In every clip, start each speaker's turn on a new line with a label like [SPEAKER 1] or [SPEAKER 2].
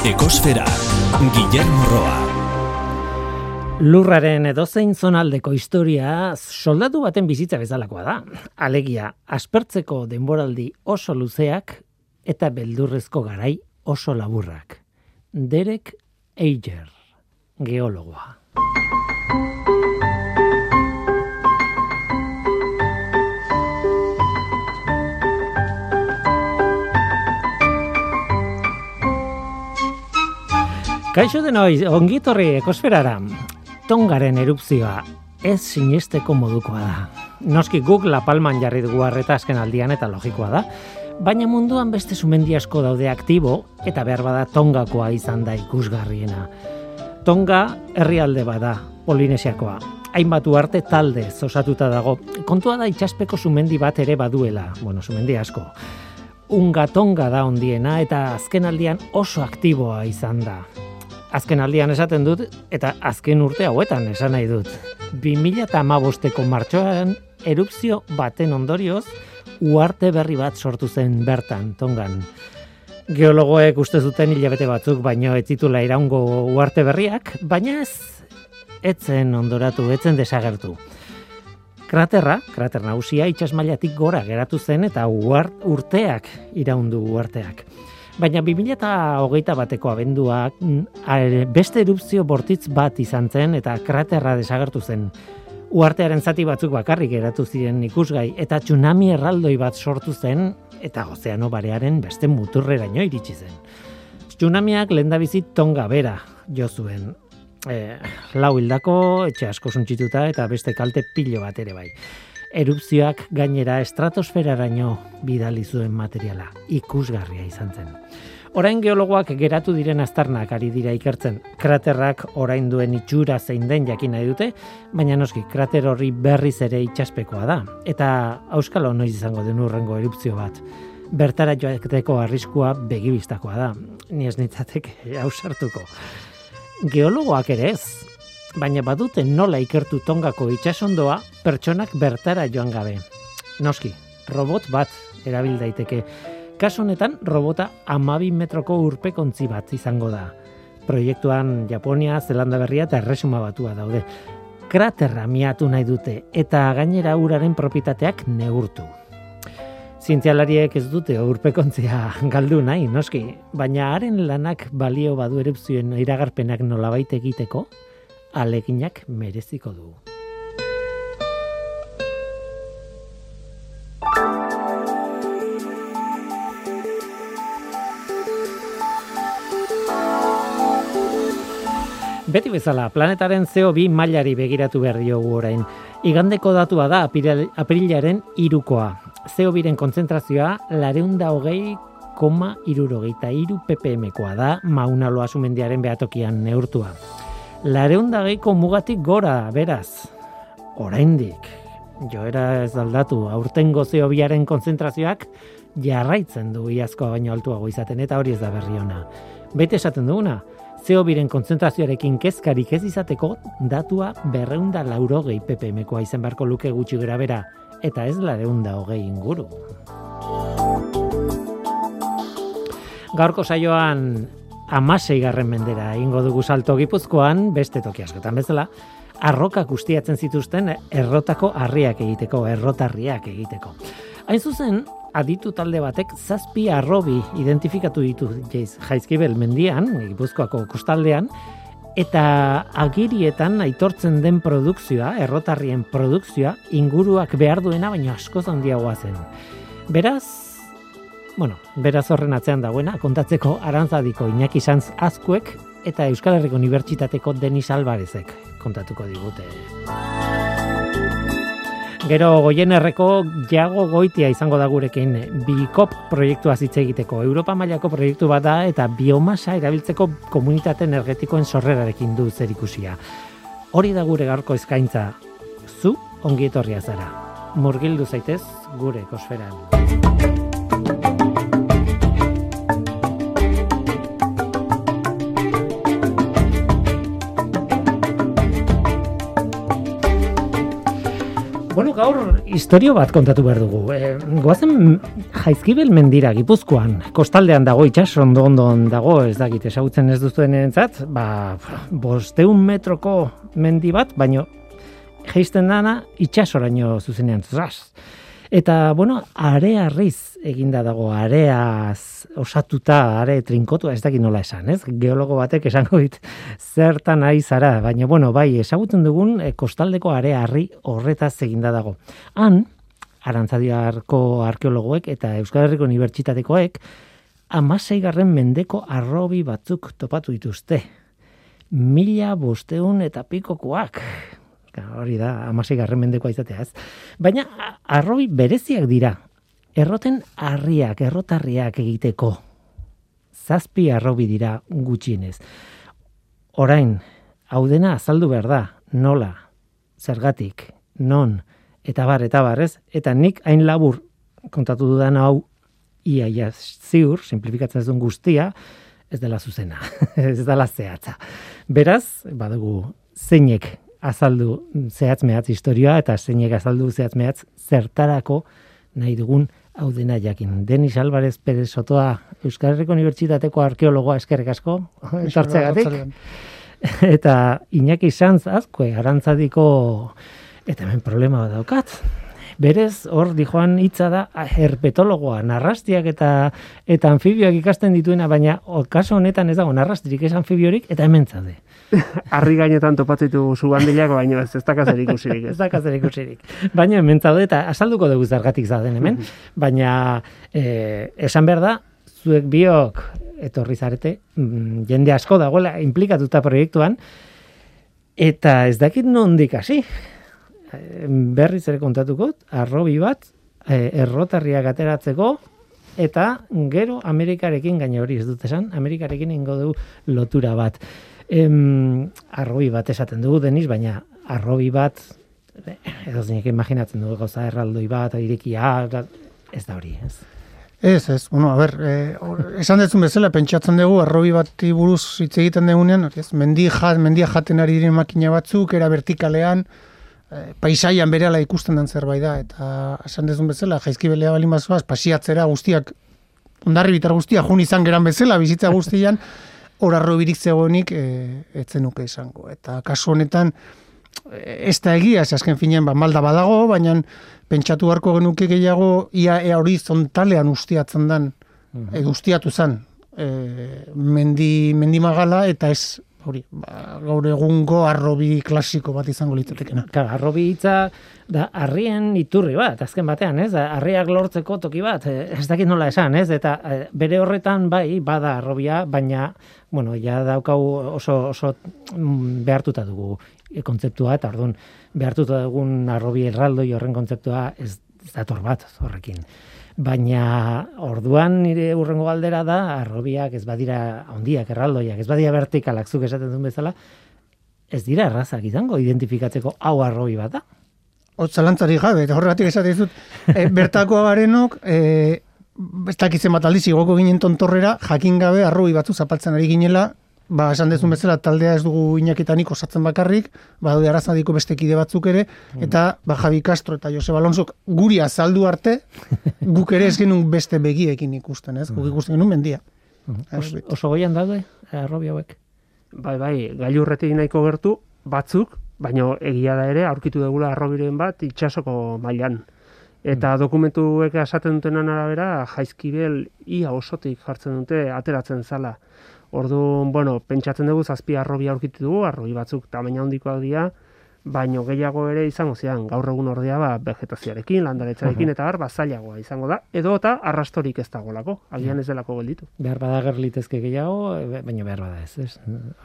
[SPEAKER 1] Ekosfera, Guillermo Roa.
[SPEAKER 2] Lurraren edozein zonaldeko historia soldatu baten bizitza bezalakoa da. Alegia, aspertzeko denboraldi oso luzeak eta beldurrezko garai oso laburrak. Derek Eiger, geologoa. Kaixo denoi, ongitorri ekosferara. Tongaren erupzioa ez sinesteko modukoa da. Noski guk La Palman jarri dugu harreta azken aldian eta logikoa da. Baina munduan beste sumendi asko daude aktibo eta behar bada tongakoa izan da ikusgarriena. Tonga herrialde bada, Polinesiakoa. Hainbat arte talde osatuta dago. Kontua da itxaspeko sumendi bat ere baduela. Bueno, sumendi asko. Unga tonga da ondiena eta azken aldian oso aktiboa izan da azken aldian esaten dut, eta azken urte hauetan esan nahi dut. 2008ko martxoan erupzio baten ondorioz, uarte berri bat sortu zen bertan, tongan. Geologoek uste zuten hilabete batzuk, baino ez zitula iraungo uarte berriak, baina ez, etzen ondoratu, etzen desagertu. Kraterra, krater nausia, itxasmailatik gora geratu zen eta uart, urteak iraundu uarteak. Baina 2008 bateko abenduak mm, beste erupzio bortitz bat izan zen eta kraterra desagertu zen. Uartearen zati batzuk bakarrik eratu ziren ikusgai eta tsunami erraldoi bat sortu zen eta ozeano barearen beste muturreraino iritsi zen. Tsunamiak lendabizit tonga bera jo zuen. E, lau hildako, etxe asko suntzituta eta beste kalte pilo bat ere bai erupzioak gainera estratosferaraino bidali zuen materiala, ikusgarria izan zen. Orain geologoak geratu diren aztarnak ari dira ikertzen. Kraterrak orain duen itxura zein den jakin nahi dute, baina noski krater horri berriz ere itxaspekoa da. Eta auskalo noiz izango den urrengo erupzio bat. Bertara joateko arriskua begibistakoa da. Ni ez nitzateke hausartuko. Geologoak ere ez, baina badute nola ikertu tongako itxasondoa pertsonak bertara joan gabe. Noski, robot bat erabil daiteke. Kasu honetan, robota amabi metroko urpekontzi bat izango da. Proiektuan Japonia, Zelanda berria eta erresuma batua daude. Kraterra miatu nahi dute eta gainera uraren propitateak neurtu. Zientzialariek ez dute urpekontzia galdu nahi, noski, baina haren lanak balio badu erupzioen iragarpenak nolabait egiteko, aleginak mereziko du. Beti bezala, planetaren CO2 mailari begiratu behar diogu orain. Igandeko datua da aprilaren irukoa. CO2-ren konzentrazioa lareunda hogei koma irurogeita iru ppm-koa da maunaloa sumendiaren behatokian neurtua lareundageiko mugatik gora, beraz. Oraindik, joera ez aldatu, aurten gozeo biaren konzentrazioak jarraitzen du iazkoa baino altuago izaten, eta hori ez da berri ona. Bete esaten duguna, zeo biren konzentrazioarekin kezkarik ez izateko datua berreunda laurogei ppmkoa izan barko luke gutxi gara bera, eta ez lareunda hogei inguru. Gaurko saioan amasei garren mendera ingo dugu salto gipuzkoan, beste toki askotan bezala, arroka guztiatzen zituzten errotako harriak egiteko, errotarriak egiteko. Hain zuzen, aditu talde batek zazpi arrobi identifikatu ditu jaiz, jaizkibel mendian, gipuzkoako kostaldean, eta agirietan aitortzen den produkzioa, errotarrien produkzioa, inguruak behar duena, baina askoz handiagoa zen. Beraz, bueno, beraz horren atzean dagoena, kontatzeko arantzadiko Iñaki Sanz azkuek eta Euskal Herriko Unibertsitateko Denis Alvarezek kontatuko digute. Gero goien erreko jago goitia izango da gurekin Bikop proiektua hitz egiteko. Europa mailako proiektu bat da eta biomasa erabiltzeko komunitate energetikoen sorrerarekin du zer ikusia. Hori da gure gaurko eskaintza. Zu ongi etorria zara. Murgildu zaitez gure ekosferan. Bueno, gaur historio bat kontatu behar dugu. E, goazen jaizkibel mendira gipuzkoan, kostaldean dago itxas, ondo dago, ez dakit, esagutzen ez duzuen entzat, ba, bosteun metroko mendi bat, baino geisten dana itxasoraino zuzenean, zaz. Eta, bueno, area riz eginda dago, areaz osatuta, are trinkotu, ez dakit nola esan, ez? Geologo batek esango dit zertan ari zara, baina, bueno, bai, esagutzen dugun, e, kostaldeko area harri horretaz eginda dago. Han, arantzadiarko arkeologoek eta Euskal Herriko Unibertsitatekoek, amasei garren mendeko arrobi batzuk topatu dituzte. Mila bosteun eta pikokoak, hori da, amasei garren mendekoa izatea ez. Baina, arrobi bereziak dira. Erroten harriak, errotarriak egiteko. Zazpi arrobi dira gutxienez. Orain, hau dena azaldu behar da, nola, zergatik, non, eta bar, eta bar, ez? Eta nik hain labur kontatu dudan hau, ia, ia, ziur, simplifikatzen duen guztia, ez dela zuzena, ez dela zehatza. Beraz, badugu, zeinek azaldu zehatz mehatz historia eta zeinek azaldu zehatz mehatz zertarako nahi dugun hau dena jakin. Denis Alvarez Perez Sotoa, Euskal Herriko Unibertsitateko arkeologoa eskerrik asko, etortzegatik. Eta Iñaki Sanz azkue, arantzadiko, eta hemen problema daukat, Berez, hor dijoan hitza da herpetologoa, narrastiak eta eta anfibioak ikasten dituena, baina kaso honetan ez dago narrastirik ez anfibiorik eta hemen zade.
[SPEAKER 3] Arri gainetan topatzitu zu bandilako, baina ez ez dakazer ikusirik.
[SPEAKER 2] ez dakazer ikusirik. Baina hemen zaude eta asalduko dugu zargatik zaden hemen, baina e, esan behar da, zuek biok etorri zarete, mm, jende asko dagoela implikatuta proiektuan, eta ez dakit nondik hasi berriz ere kontatuko, arrobi bat, e, errotarriak ateratzeko, eta gero Amerikarekin gaina hori ez dut esan, Amerikarekin ingo du lotura bat. Em, arrobi bat esaten dugu deniz, baina arrobi bat, edo zinek imaginatzen dugu gauza erraldoi bat, irekia, ez da hori, ez.
[SPEAKER 4] Ez, ez, bueno, a ber, eh, esan dezun bezala, pentsatzen dugu, arrobi bat buruz hitz egiten dugunean, ez, mendi jat, mendia jaten ari diren makina batzuk, era vertikalean, paisaian berehala ikusten den zerbait da eta esan dezun bezala jaizkibelea balin bazoaz pasiatzera guztiak ondarri bitar guztia jun izan geran bezala bizitza guztian hor arrobirik zegoenik e, etzen nuke izango eta kasu honetan ez da egia, ez azken finean ba, malda badago, baina pentsatu harko genuke gehiago ia e horizontalean ustiatzen dan, e, ustiatu zen e, mendi, mendi magala eta ez hori, ba, gaur egungo arrobi klasiko bat izango litzatekena.
[SPEAKER 2] Ka, arrobi hitza da harrien iturri bat, azken batean, ez? Harriak lortzeko toki bat, eh, ez dakit nola esan, ez? Eta eh, bere horretan bai, bada arrobia, baina, bueno, ja daukau oso, oso mm, behartuta dugu kontzeptua, eta orduan behartuta dugun arrobi erraldoi horren kontzeptua ez dator bat horrekin baina orduan nire urrengo galdera da arrobiak ez badira handiak erraldoiak ez badira vertikalak zuk esaten duen bezala ez dira errazak izango identifikatzeko hau arrobi bat da.
[SPEAKER 4] Otzalantzari gabe, eta horregatik esaten dizut, e, bertakoa garenok, e, ez dakitzen bat aldiz, igoko ginen tontorrera, jakin gabe, arrobi batzu zapaltzen ari ginela, ba, esan dezun bezala, taldea ez dugu inaketanik osatzen bakarrik, ba, daude arazadiko beste kide batzuk ere, mm. eta ba, Javi Castro eta Joseba Alonso guri azaldu arte, guk ere ez genuen beste begiekin ikusten, ez? Guk mm. ikusten genuen mendia.
[SPEAKER 2] Mm. oso goian daude, arrobi hauek?
[SPEAKER 3] Bai, bai, gailurretik nahiko gertu, batzuk, baina egia da ere, aurkitu dugula arrobiren bat itxasoko mailan. Eta dokumentuek esaten dutenan arabera, jaizkibel ia osotik jartzen dute ateratzen zala. Orduan, bueno, pentsatzen dugu zazpi arrobi aurkitu dugu, arrobi batzuk tamaina handikoak dira, baino gehiago ere izango zian, gaur egun ordea ba, vegetazioarekin, landaretzarekin, eta har, bazailagoa izango da, edo eta arrastorik ez dagolako, agian ez delako gelditu.
[SPEAKER 2] Behar bada gerlitezke gehiago, e, baina behar bada ez, ez?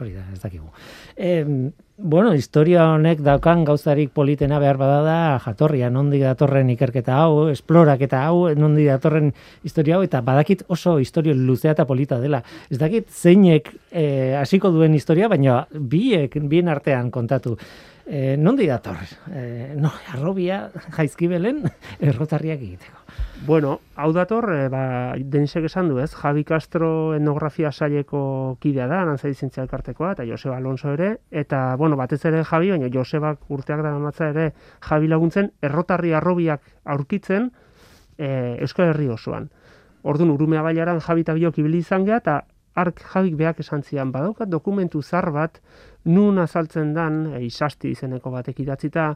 [SPEAKER 2] hori da, ez dakigu. E, bueno, historia honek daukan gauzarik politena behar bada da, jatorria, nondi datorren ikerketa hau, esplorak eta hau, nondi datorren historia hau, eta badakit oso historio luzea eta polita dela. Ez dakit zeinek e, hasiko duen historia, baina biek, bien artean kontatu. E, nondi dator? E, no, arrobia jaizkibelen errotarriak egiteko.
[SPEAKER 3] Bueno, hau dator, e, ba, Denisek esan du ez, Javi Castro etnografia saileko kidea da, nantzai zientzia elkartekoa, eta Joseba Alonso ere, eta, bueno, batez ere Javi, baina Josebak urteak da matza ere, Javi laguntzen, errotarri arrobiak aurkitzen e, Euskal Herri osoan. Orduan, urumea bailaran Javi eta biok ibili izan geha, eta ark Javik beak esan zian, badaukat dokumentu zar bat, nun azaltzen dan, e, izasti izeneko batek idatzita,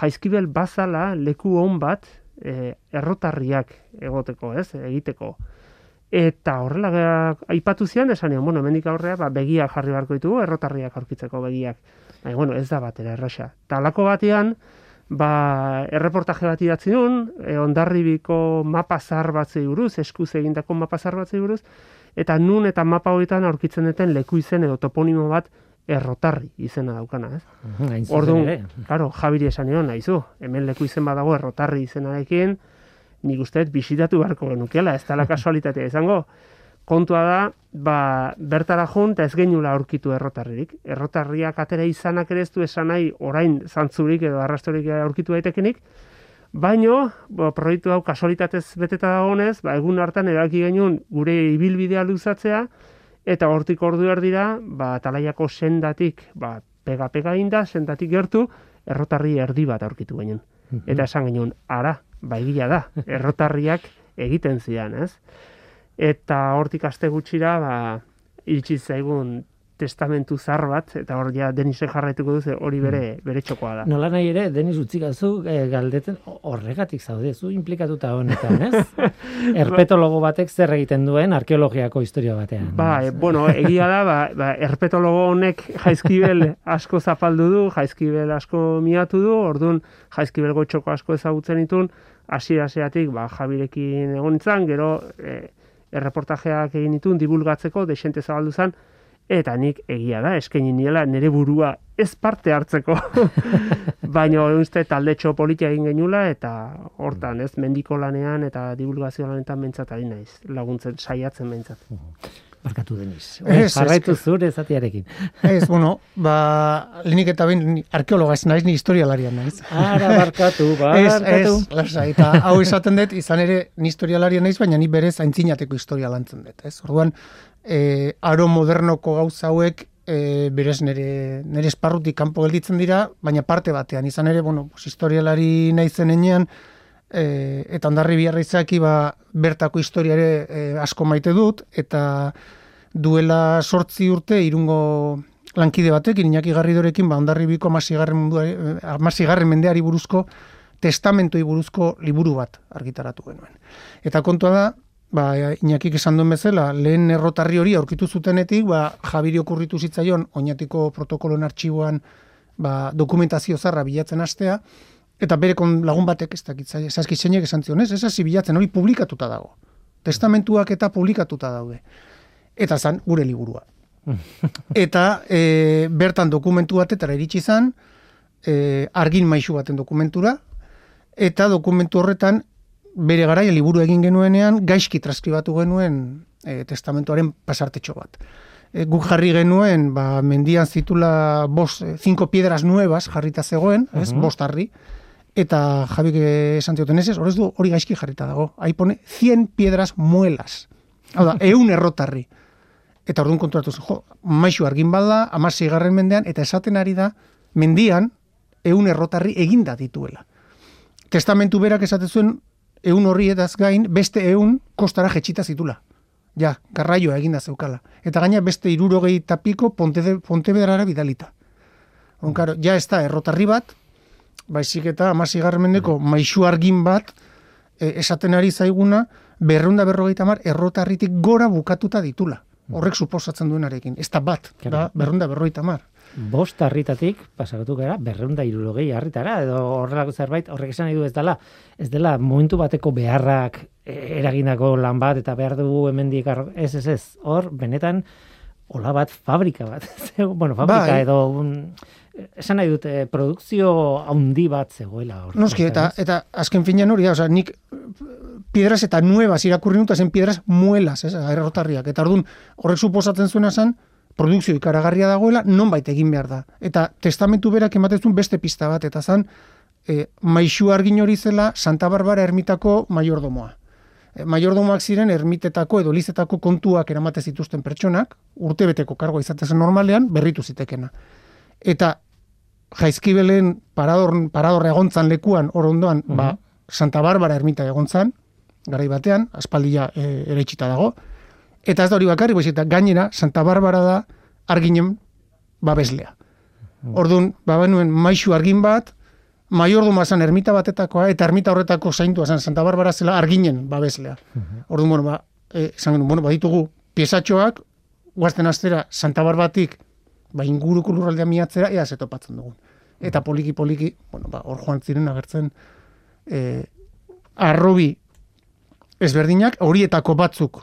[SPEAKER 3] jaizkibel bazala leku hon bat, e, errotarriak egoteko, ez, egiteko. Eta horrela aipatu zian esan nion, bueno, hemendik aurrea ba, begiak jarri beharko ditugu, errotarriak aurkitzeko begiak. Baina, bueno, ez da batera erraxa. Talako batean, ba, erreportaje bat idatzi duen, e, ondarribiko mapa zar batzei buruz, eskuz egindako mapa zar batzei buruz, eta nun eta mapa horietan aurkitzen duten leku izen edo toponimo bat errotarri izena daukana, ez? Orduan, claro, Javiri esan nion, naizu, hemen leku izen badago errotarri izenarekin, nik uste bisitatu beharko genukela, ez dala kasualitatea izango. Kontua da, ba, bertara jun, eta ez genula aurkitu errotarririk. Errotarriak atera izanak ere ez du esan nahi orain zantzurik edo arrastorik aurkitu daitekenik, Baino, bo, proiektu hau kasualitatez beteta dagoenez, ba, egun hartan eraki genuen gure ibilbidea luzatzea, eta hortik ordu dira, ba, talaiako sendatik, ba, pega-pega inda, sendatik gertu, errotarri erdi bat aurkitu genuen. Mhm. Eta esan genuen, ara, ba, egia da, errotarriak egiten zidan, ez? Eta hortik aste gutxira, ba, iritsi zaigun testamentu zar bat, eta hor ja Denise jarraituko duze hori bere, hmm. bere txokoa da.
[SPEAKER 2] Nola nahi ere, Denis utzikazu e, galdeten horregatik zaude, zu implikatuta honetan, ez? Erpetologo batek zer egiten duen arkeologiako historia batean.
[SPEAKER 3] Ba, e, bueno, egia da, ba, ba, erpetologo honek jaizkibel asko zapaldu du, jaizkibel asko miatu du, orduan jaizkibel gotxoko asko ezagutzen ditun, hasi hasiatik ba, jabirekin egon gero e, erreportajeak egin ditun, divulgatzeko, desente zabaldu zen, eta nik egia da, eskaini niela nire burua ez parte hartzeko. Baina uste taldetxo politia egin genula eta hortan, ez, mendiko lanean eta divulgazio lanetan mentzat ari naiz, laguntzen saiatzen mentzat.
[SPEAKER 2] Barkatu deniz. Jarraitu zure zatiarekin.
[SPEAKER 4] Ez, bueno, ba, lehenik eta ben arkeologa ez naiz, ni historialarian naiz.
[SPEAKER 2] Ara, barkatu, barkatu.
[SPEAKER 4] Ez, ez, lasa, eta hau esaten dut, izan ere, ni historialarian naiz, baina ni berez aintzinateko historia lantzen dut. Ez, orduan, e, aro modernoko gauza hauek e, berez nere, nere esparrutik kanpo gelditzen dira, baina parte batean, izan ere, bueno, pues, historialari naizen enean, e, eta ondarri biharra izaki, ba, bertako historiare e, asko maite dut, eta duela sortzi urte, irungo lankide batek, Iñaki Garridorekin, ba, ondarri biko amasigarren, amasigarren mendeari buruzko, testamentoi buruzko liburu bat argitaratu genuen. Eta kontua da, ba, inakik esan duen bezala, lehen errotarri hori aurkitu zutenetik, ba, Jabiri okurritu zitzaion, oinatiko protokolon artxiboan ba, dokumentazio zarra bilatzen astea, eta bere lagun batek, ez dakit, zaski zeinek esan zion, ez, ez hasi bilatzen, hori publikatuta dago. Testamentuak eta publikatuta daude. Eta zan, gure liburua. eta e, bertan dokumentu batetara iritsi zan, e, argin maisu baten dokumentura, eta dokumentu horretan bere garaia liburu egin genuenean gaizki transkribatu genuen e, testamentuaren pasartetxo bat. E, guk jarri genuen, ba, mendian zitula bos, e, cinco piedras nuevas jarrita zegoen, ez, uh bost harri, eta jabik esan zioten ez, horrez du hori gaizki jarrita dago. Hai pone 100 piedras muelas. Hau da, eun errotarri. Eta orduan konturatu zen, jo, maixu argin bada, amasi garren mendean, eta esaten ari da, mendian, eun errotarri eginda dituela. Testamentu berak esaten zuen, eun horri gain, beste eun kostara jetxita zitula. Ja, garraioa eginda zeukala. Eta gaina beste irurogei tapiko ponte, ponte bidalita. Onkaro, ja ez da errotarri bat, baizik eta amasi mendeko maixu argin bat, e, esaten ari zaiguna, berreunda berrogeita mar, errotarritik gora bukatuta ditula. Horrek suposatzen duenarekin. Ez da bat, da, berreunda berrogeita mar
[SPEAKER 2] bost harritatik, pasagatu gara, berreunda irurogei harritara, edo horrelako zerbait, horrek esan nahi du ez dela, ez dela momentu bateko beharrak e, eraginako lan bat, eta behar dugu hemendik ez, ez, ez, hor, benetan, hola bat, fabrika bat, bueno, fabrika bai. edo, un, esan nahi dute, produkzio handi bat zegoela. Hor,
[SPEAKER 4] Noski, eta, eta azken finean hori, oza, nik piedras eta nuevas irakurri zen piedras muelas, ez, errotarriak, eta orduan, horrek suposatzen zuena zen, produkzio ikaragarria dagoela, non baita egin behar da. Eta testamentu berak ematezun beste pista bat, eta zan, e, maixu argin hori zela Santa Barbara ermitako maiordomoa. E, maiordomoak ziren ermitetako edo lizetako kontuak eramate zituzten pertsonak, urtebeteko kargoa izatezen normalean, berritu zitekena. Eta jaizkibelen parador, parador egontzan lekuan, hor ondoan, ba, Santa Barbara ermita egontzan, garai batean, aspaldia e, ere dago, eta ez da hori bakarri, baizik eta gainera, Santa Barbara da arginen babeslea. Orduan, ba benuen maixu argin bat, maiorduma zen ermita batetakoa, eta ermita horretako zaintua zen Santa Barbara zela arginen babeslea. Orduan, bueno, ba, e, genuen, bueno, baditugu piezatxoak, guazten astera Santa Barbatik, ba, inguruko lurraldea miatzera, ea zetopatzen dugun. Eta poliki poliki, bueno, ba, hor joan ziren agertzen, e, arrobi ezberdinak, horietako batzuk,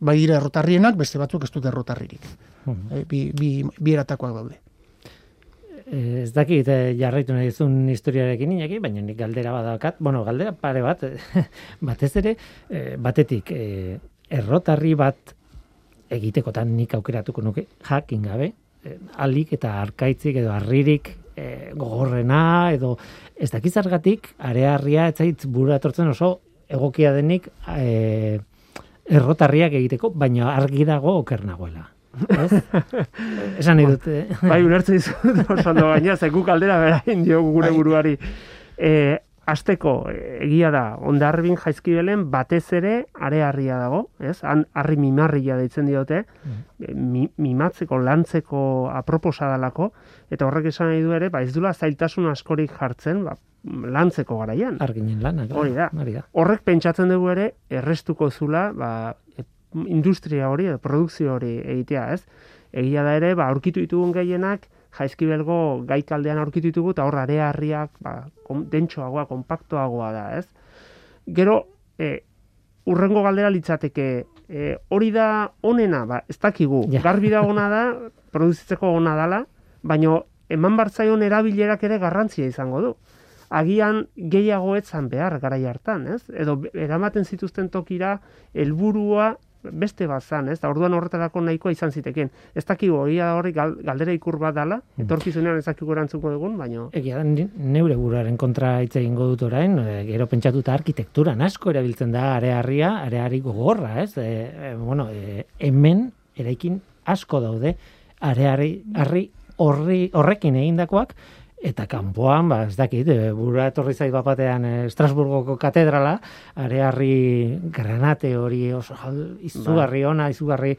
[SPEAKER 4] bai dira errotarrienak, beste batzuk ez dute errotarririk. E, bi, bi, bi eratakoak daude.
[SPEAKER 2] Eh, Ez dakit eh, jarraitu nahi duzun historiarekin inaki, baina nik galdera badakat, bueno, galdera pare bat, batez ere, eh, batetik, eh, errotarri bat egitekotan nik aukeratuko nuke, jakin gabe, eh, alik eta arkaitzik edo arririk eh, gogorrena, edo ez dakit zergatik, arearria etzait buru etortzen oso egokia denik eh, errotarriak egiteko, baina argi dago oker nagoela. Ez? Esan nahi dut, eh?
[SPEAKER 3] Bai, ulertzen dizut, oso ondo gaina, ze guk aldera berain diogu gure
[SPEAKER 4] Bai.
[SPEAKER 3] buruari. E, asteko, e, egia da, ondarbin jaizkibelen batez ere arearria dago, ez? Han, harri mimarria deitzen diote, e, mi, mimatzeko, lantzeko aproposa dalako, eta horrek esan nahi du ere, ba, ez dula zailtasun askorik jartzen, ba, lantzeko garaian.
[SPEAKER 2] Arginen lana.
[SPEAKER 3] Hori da.
[SPEAKER 2] Hori da.
[SPEAKER 3] Horrek pentsatzen dugu ere, errestuko zula, ba, industria hori, produkzio hori egitea, ez? Egia da ere, ba, aurkitu ditugun gehienak, jaizkibelgo gaikaldean aurkitu ditugu, eta hor arearriak, ba, dentsoagoa, kompaktoagoa da, ez? Gero, e, urrengo galdera litzateke, e, hori da onena, ba, ez dakigu,
[SPEAKER 2] Ja.
[SPEAKER 3] garbi da ona da, produzitzeko ona dala, baino eman bartzaion erabilerak ere garrantzia izango du. Agian gehiago etzan behar garai hartan, ez? Edo eramaten zituzten tokira helburua beste bat zan, ez? Da orduan horretarako nahikoa izan ziteken. Ez dakigu hori da gal- galdera ikur bat dala, etorkizunean ez dakigu erantzuko dugun, baino
[SPEAKER 2] Egia da, neure buruaren kontra hitz egingo dut orain, e, gero pentsatuta arkitekturan asko erabiltzen da arearria, areari gogorra, ez? E, e, bueno, e, hemen eraikin asko daude areari harri horri horrekin egindakoak eta kanpoan, ba, ez dakit, e, burura etorri zait bat batean e, Estrasburgoko katedrala, arearri granate hori oso izugarri ona, izugarri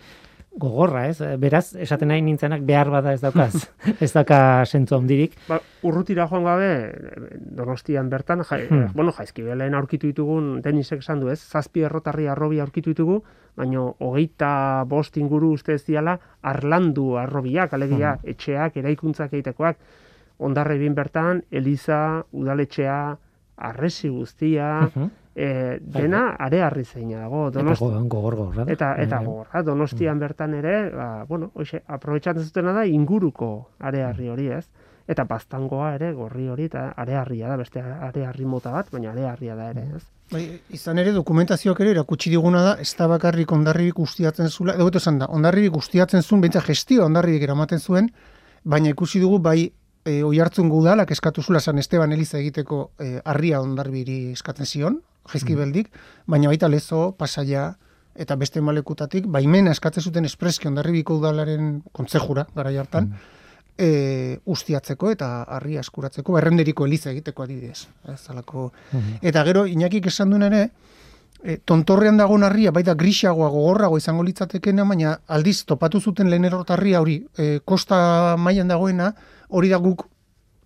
[SPEAKER 2] gogorra, ez? Beraz, esaten nahi nintzenak behar bada ez daukaz. ez dauka sentzu handirik.
[SPEAKER 3] Ba, urrutira joan gabe, donostian bertan, ja,
[SPEAKER 2] Hmm.
[SPEAKER 3] bueno, jaizkibelen aurkitu ditugun, denisek esan du ez, zazpi errotarri arrobi aurkitu ditugu, baino hogeita bost inguru uste ez diala, arlandu arrobiak, alegia, etxeak, eraikuntzak egitekoak, ondarre bin bertan, eliza, udaletxea, arresi guztia,
[SPEAKER 2] Mhm.
[SPEAKER 3] e, dena arearri zeina dago,
[SPEAKER 2] Eta
[SPEAKER 3] donosti,
[SPEAKER 2] go- gogor gogorra.
[SPEAKER 3] Eta eta gogorra, Donostian bertan ere, ba, bueno, hoxe, aprobetxatzen zutena da inguruko arearri hori, ez? Eta baztangoa ere gorri hori eta arearria da, beste arearri mota bat, baina arearria da ere, ez?
[SPEAKER 4] Bai, izan ere dokumentazioak ere erakutsi diguna da, ez da bakarrik ondarribik ustiatzen zula, edo esan da, ondarribik ustiatzen zuen, bentsa gestio ondarribik eramaten zuen, baina ikusi dugu bai e, oihartzun gudalak eskatu zula San Esteban Eliza egiteko e, harria ondarribiri eskatzen zion, jaizkibeldik, baina baita lezo, pasaia, eta beste malekutatik, baimena eskatzen zuten espreski ondarribiko udalaren kontzejura, gara hartan, e, ustiatzeko eta harria eskuratzeko, ba, errenderiko eliza egiteko adibidez. Ez, alako, Eta gero, inakik esan duen ere, e, tontorrean dagoen harria, baita grisagoa gogorrago izango litzatekena, baina aldiz topatu zuten lehen errotarria hori, e, kosta mailan dagoena, hori da guk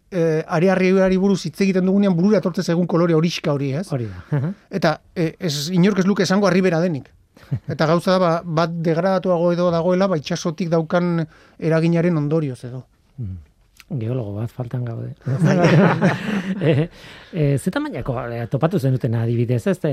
[SPEAKER 4] e, arearriari buruz hitz egiten dugunean burura etortzen egun kolore horiska hori, ez?
[SPEAKER 2] Hori da.
[SPEAKER 4] Eta e, ez inork ez luke esango arribera denik. Eta gauza da, ba, bat degradatuago edo dagoela, ba, itxasotik daukan eraginaren ondorioz edo.
[SPEAKER 2] Geologo bat faltan gaude. e, e, ze tamainako e, topatu zenuten adibidez, ez? E,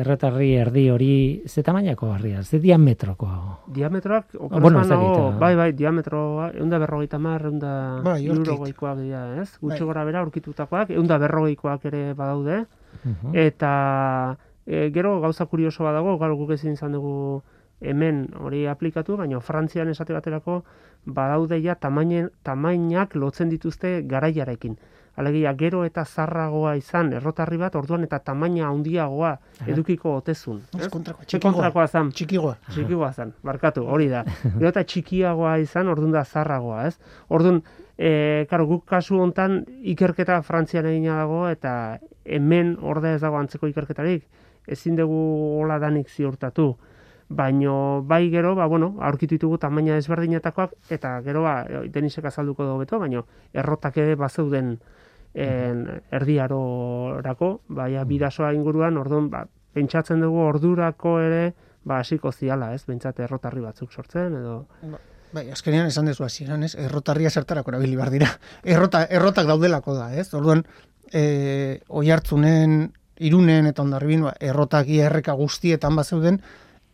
[SPEAKER 2] erretarri erdi hori ze tamainako harria, ze diametroko.
[SPEAKER 3] Diametroak,
[SPEAKER 2] bueno,
[SPEAKER 3] bueno,
[SPEAKER 2] ez dakit, ah.
[SPEAKER 3] bai, bai, diametroa, eunda berrogeita mar, eunda
[SPEAKER 4] Bai,
[SPEAKER 3] irurogeikoak dira, ez? Gutxi
[SPEAKER 4] Bai.
[SPEAKER 3] gora bera aurkitutakoak, eunda berrogeikoak ere badaude,
[SPEAKER 2] Mhm.
[SPEAKER 3] eta e, gero gauza kurioso badago, gaur guk ezin izan dugu hemen hori aplikatu, baina Frantzian esate baterako badaude ja tamainen, tamainak lotzen dituzte garaiarekin. Alegia, gero eta zarragoa izan errotarri bat, orduan eta tamaina handiagoa edukiko otezun.
[SPEAKER 4] Ez kontrakoa,
[SPEAKER 3] Ze
[SPEAKER 4] txikigoa.
[SPEAKER 3] kontrakoa zan.
[SPEAKER 4] Txikigoa.
[SPEAKER 3] Txikigoa zen, barkatu, hori da. Gero eta txikiagoa izan, orduan da zarragoa, ez? Orduan, e, karo, guk kasu hontan ikerketa Frantzian egina dago, eta hemen orde ez dago antzeko ikerketarik, ezin dugu hola danik ziurtatu. Baino bai gero, ba, bueno, aurkitu ditugu tamaina ezberdinetakoak, eta gero, ba, denisek azalduko dugu beto, baino errotak ere bazeuden en, erdiarorako, baina bidasoa inguruan, orduan, ba, pentsatzen dugu ordurako ere, ba, hasiko ziala, ez, bentsat errotarri batzuk sortzen, edo...
[SPEAKER 4] Bai, azkenean esan dezu hasieran, ez? Errotarria zertarako erabili behar dira. Errota, errotak daudelako da, ez? Orduan, eh oihartzunen, irunen eta ondarribin, ba, errotak erreka guztietan bazeuden,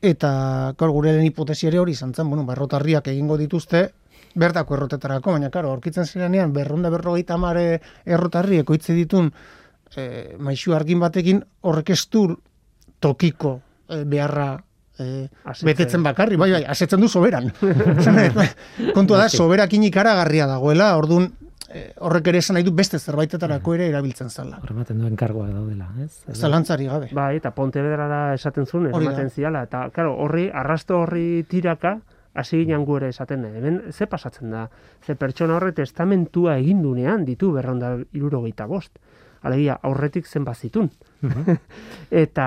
[SPEAKER 4] eta gaur gure lehen hipotesi ere hori izan zen, bueno, ba, errotarriak egingo dituzte, bertako errotetarako, baina, karo, aurkitzen zirenean, berronda berrogeita mare errotarri ekoitze ditun, e, maixu argin batekin, horrek du tokiko e, beharra e,
[SPEAKER 3] Asetzen.
[SPEAKER 4] betetzen bakarri, bai, bai, asetzen du soberan. Kontua da, soberakin ikaragarria dagoela, orduan eh, horrek ere esan nahi du beste zerbaitetarako ere erabiltzen zala.
[SPEAKER 2] Hor ematen duen kargoa daudela, ez?
[SPEAKER 4] Zalantzari gabe.
[SPEAKER 3] Bai, eta Pontevedrara esaten zuen,
[SPEAKER 4] da.
[SPEAKER 3] eramaten ziala, eta, karo, horri, arrasto horri tiraka, hasi ginen gu ere esaten, hemen ze pasatzen da, ze pertsona horre testamentua egin dunean ditu berronda irurogeita bost. Alegia, aurretik zenbat zitun. eta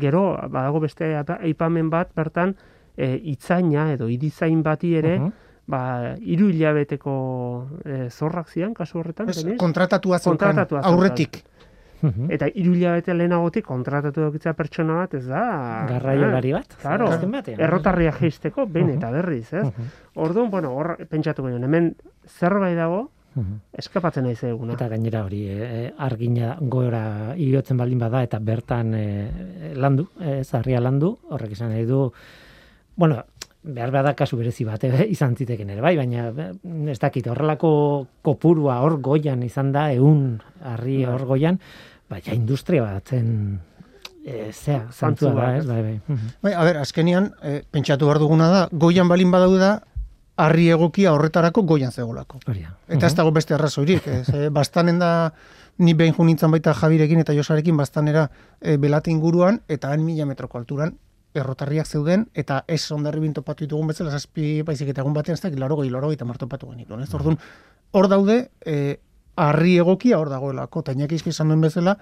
[SPEAKER 3] gero, badago beste aipa- aipamen bat, bertan, e, itzaina edo irizain bati ere,
[SPEAKER 2] Mhm.
[SPEAKER 3] Ba, hiru hilabeteko e, zorrak zian, kasu horretan,
[SPEAKER 4] Ez, kontratatua zeukan,
[SPEAKER 3] zeukan.
[SPEAKER 4] aurretik.
[SPEAKER 2] Mhm.
[SPEAKER 3] Eta hiru hilabete lehenagotik kontratatu edukitzea pertsona bat, ez da...
[SPEAKER 2] Garraiolari bat?
[SPEAKER 3] Claro,
[SPEAKER 2] batean.
[SPEAKER 3] errotarria jeisteko, behin
[SPEAKER 2] Mhm.
[SPEAKER 3] eta berriz, ez?
[SPEAKER 2] Mhm.
[SPEAKER 3] Orduan, bueno, hor pentsatu ginen, hemen zerbait dago,
[SPEAKER 2] Mhm.
[SPEAKER 3] eskapatzen nahi zeguna.
[SPEAKER 2] Eta gainera hori, e, argina gora iotzen baldin bada eta bertan e, landu, e, zarria landu, horrek izan nahi du, bueno, behar bada kasu berezi bat e, izan ziteken ere, bai, baina e, ez dakit, horrelako kopurua hor goian izan da, eun harri
[SPEAKER 3] Bai.
[SPEAKER 2] hor goian, baina industria batzen e, zea,
[SPEAKER 3] Zantzu
[SPEAKER 2] zantzua da,
[SPEAKER 3] bat,
[SPEAKER 2] ez, bai, bai. Mhm.
[SPEAKER 4] Bai, a ber, azkenian, eh, pentsatu behar duguna da, goian balin badau da, harri egokia horretarako goian zegolako.
[SPEAKER 2] Hori da.
[SPEAKER 4] Eta ez dago beste arrazoirik, ez, eh, bastanen da, ni behin jo nintzen baita Jabirekin eta Josarekin bastanera e, belate inguruan, eta han mila metroko alturan errotarriak zeuden, eta ez ondarribin topatu ditugun bezala, zazpi baizik eta egun batean ez dakit, laro goi, laro goi, tamar topatu genituen, ez? Orduan, hor daude, e, harri egokia hor dagoelako, eta inak izan duen bezala,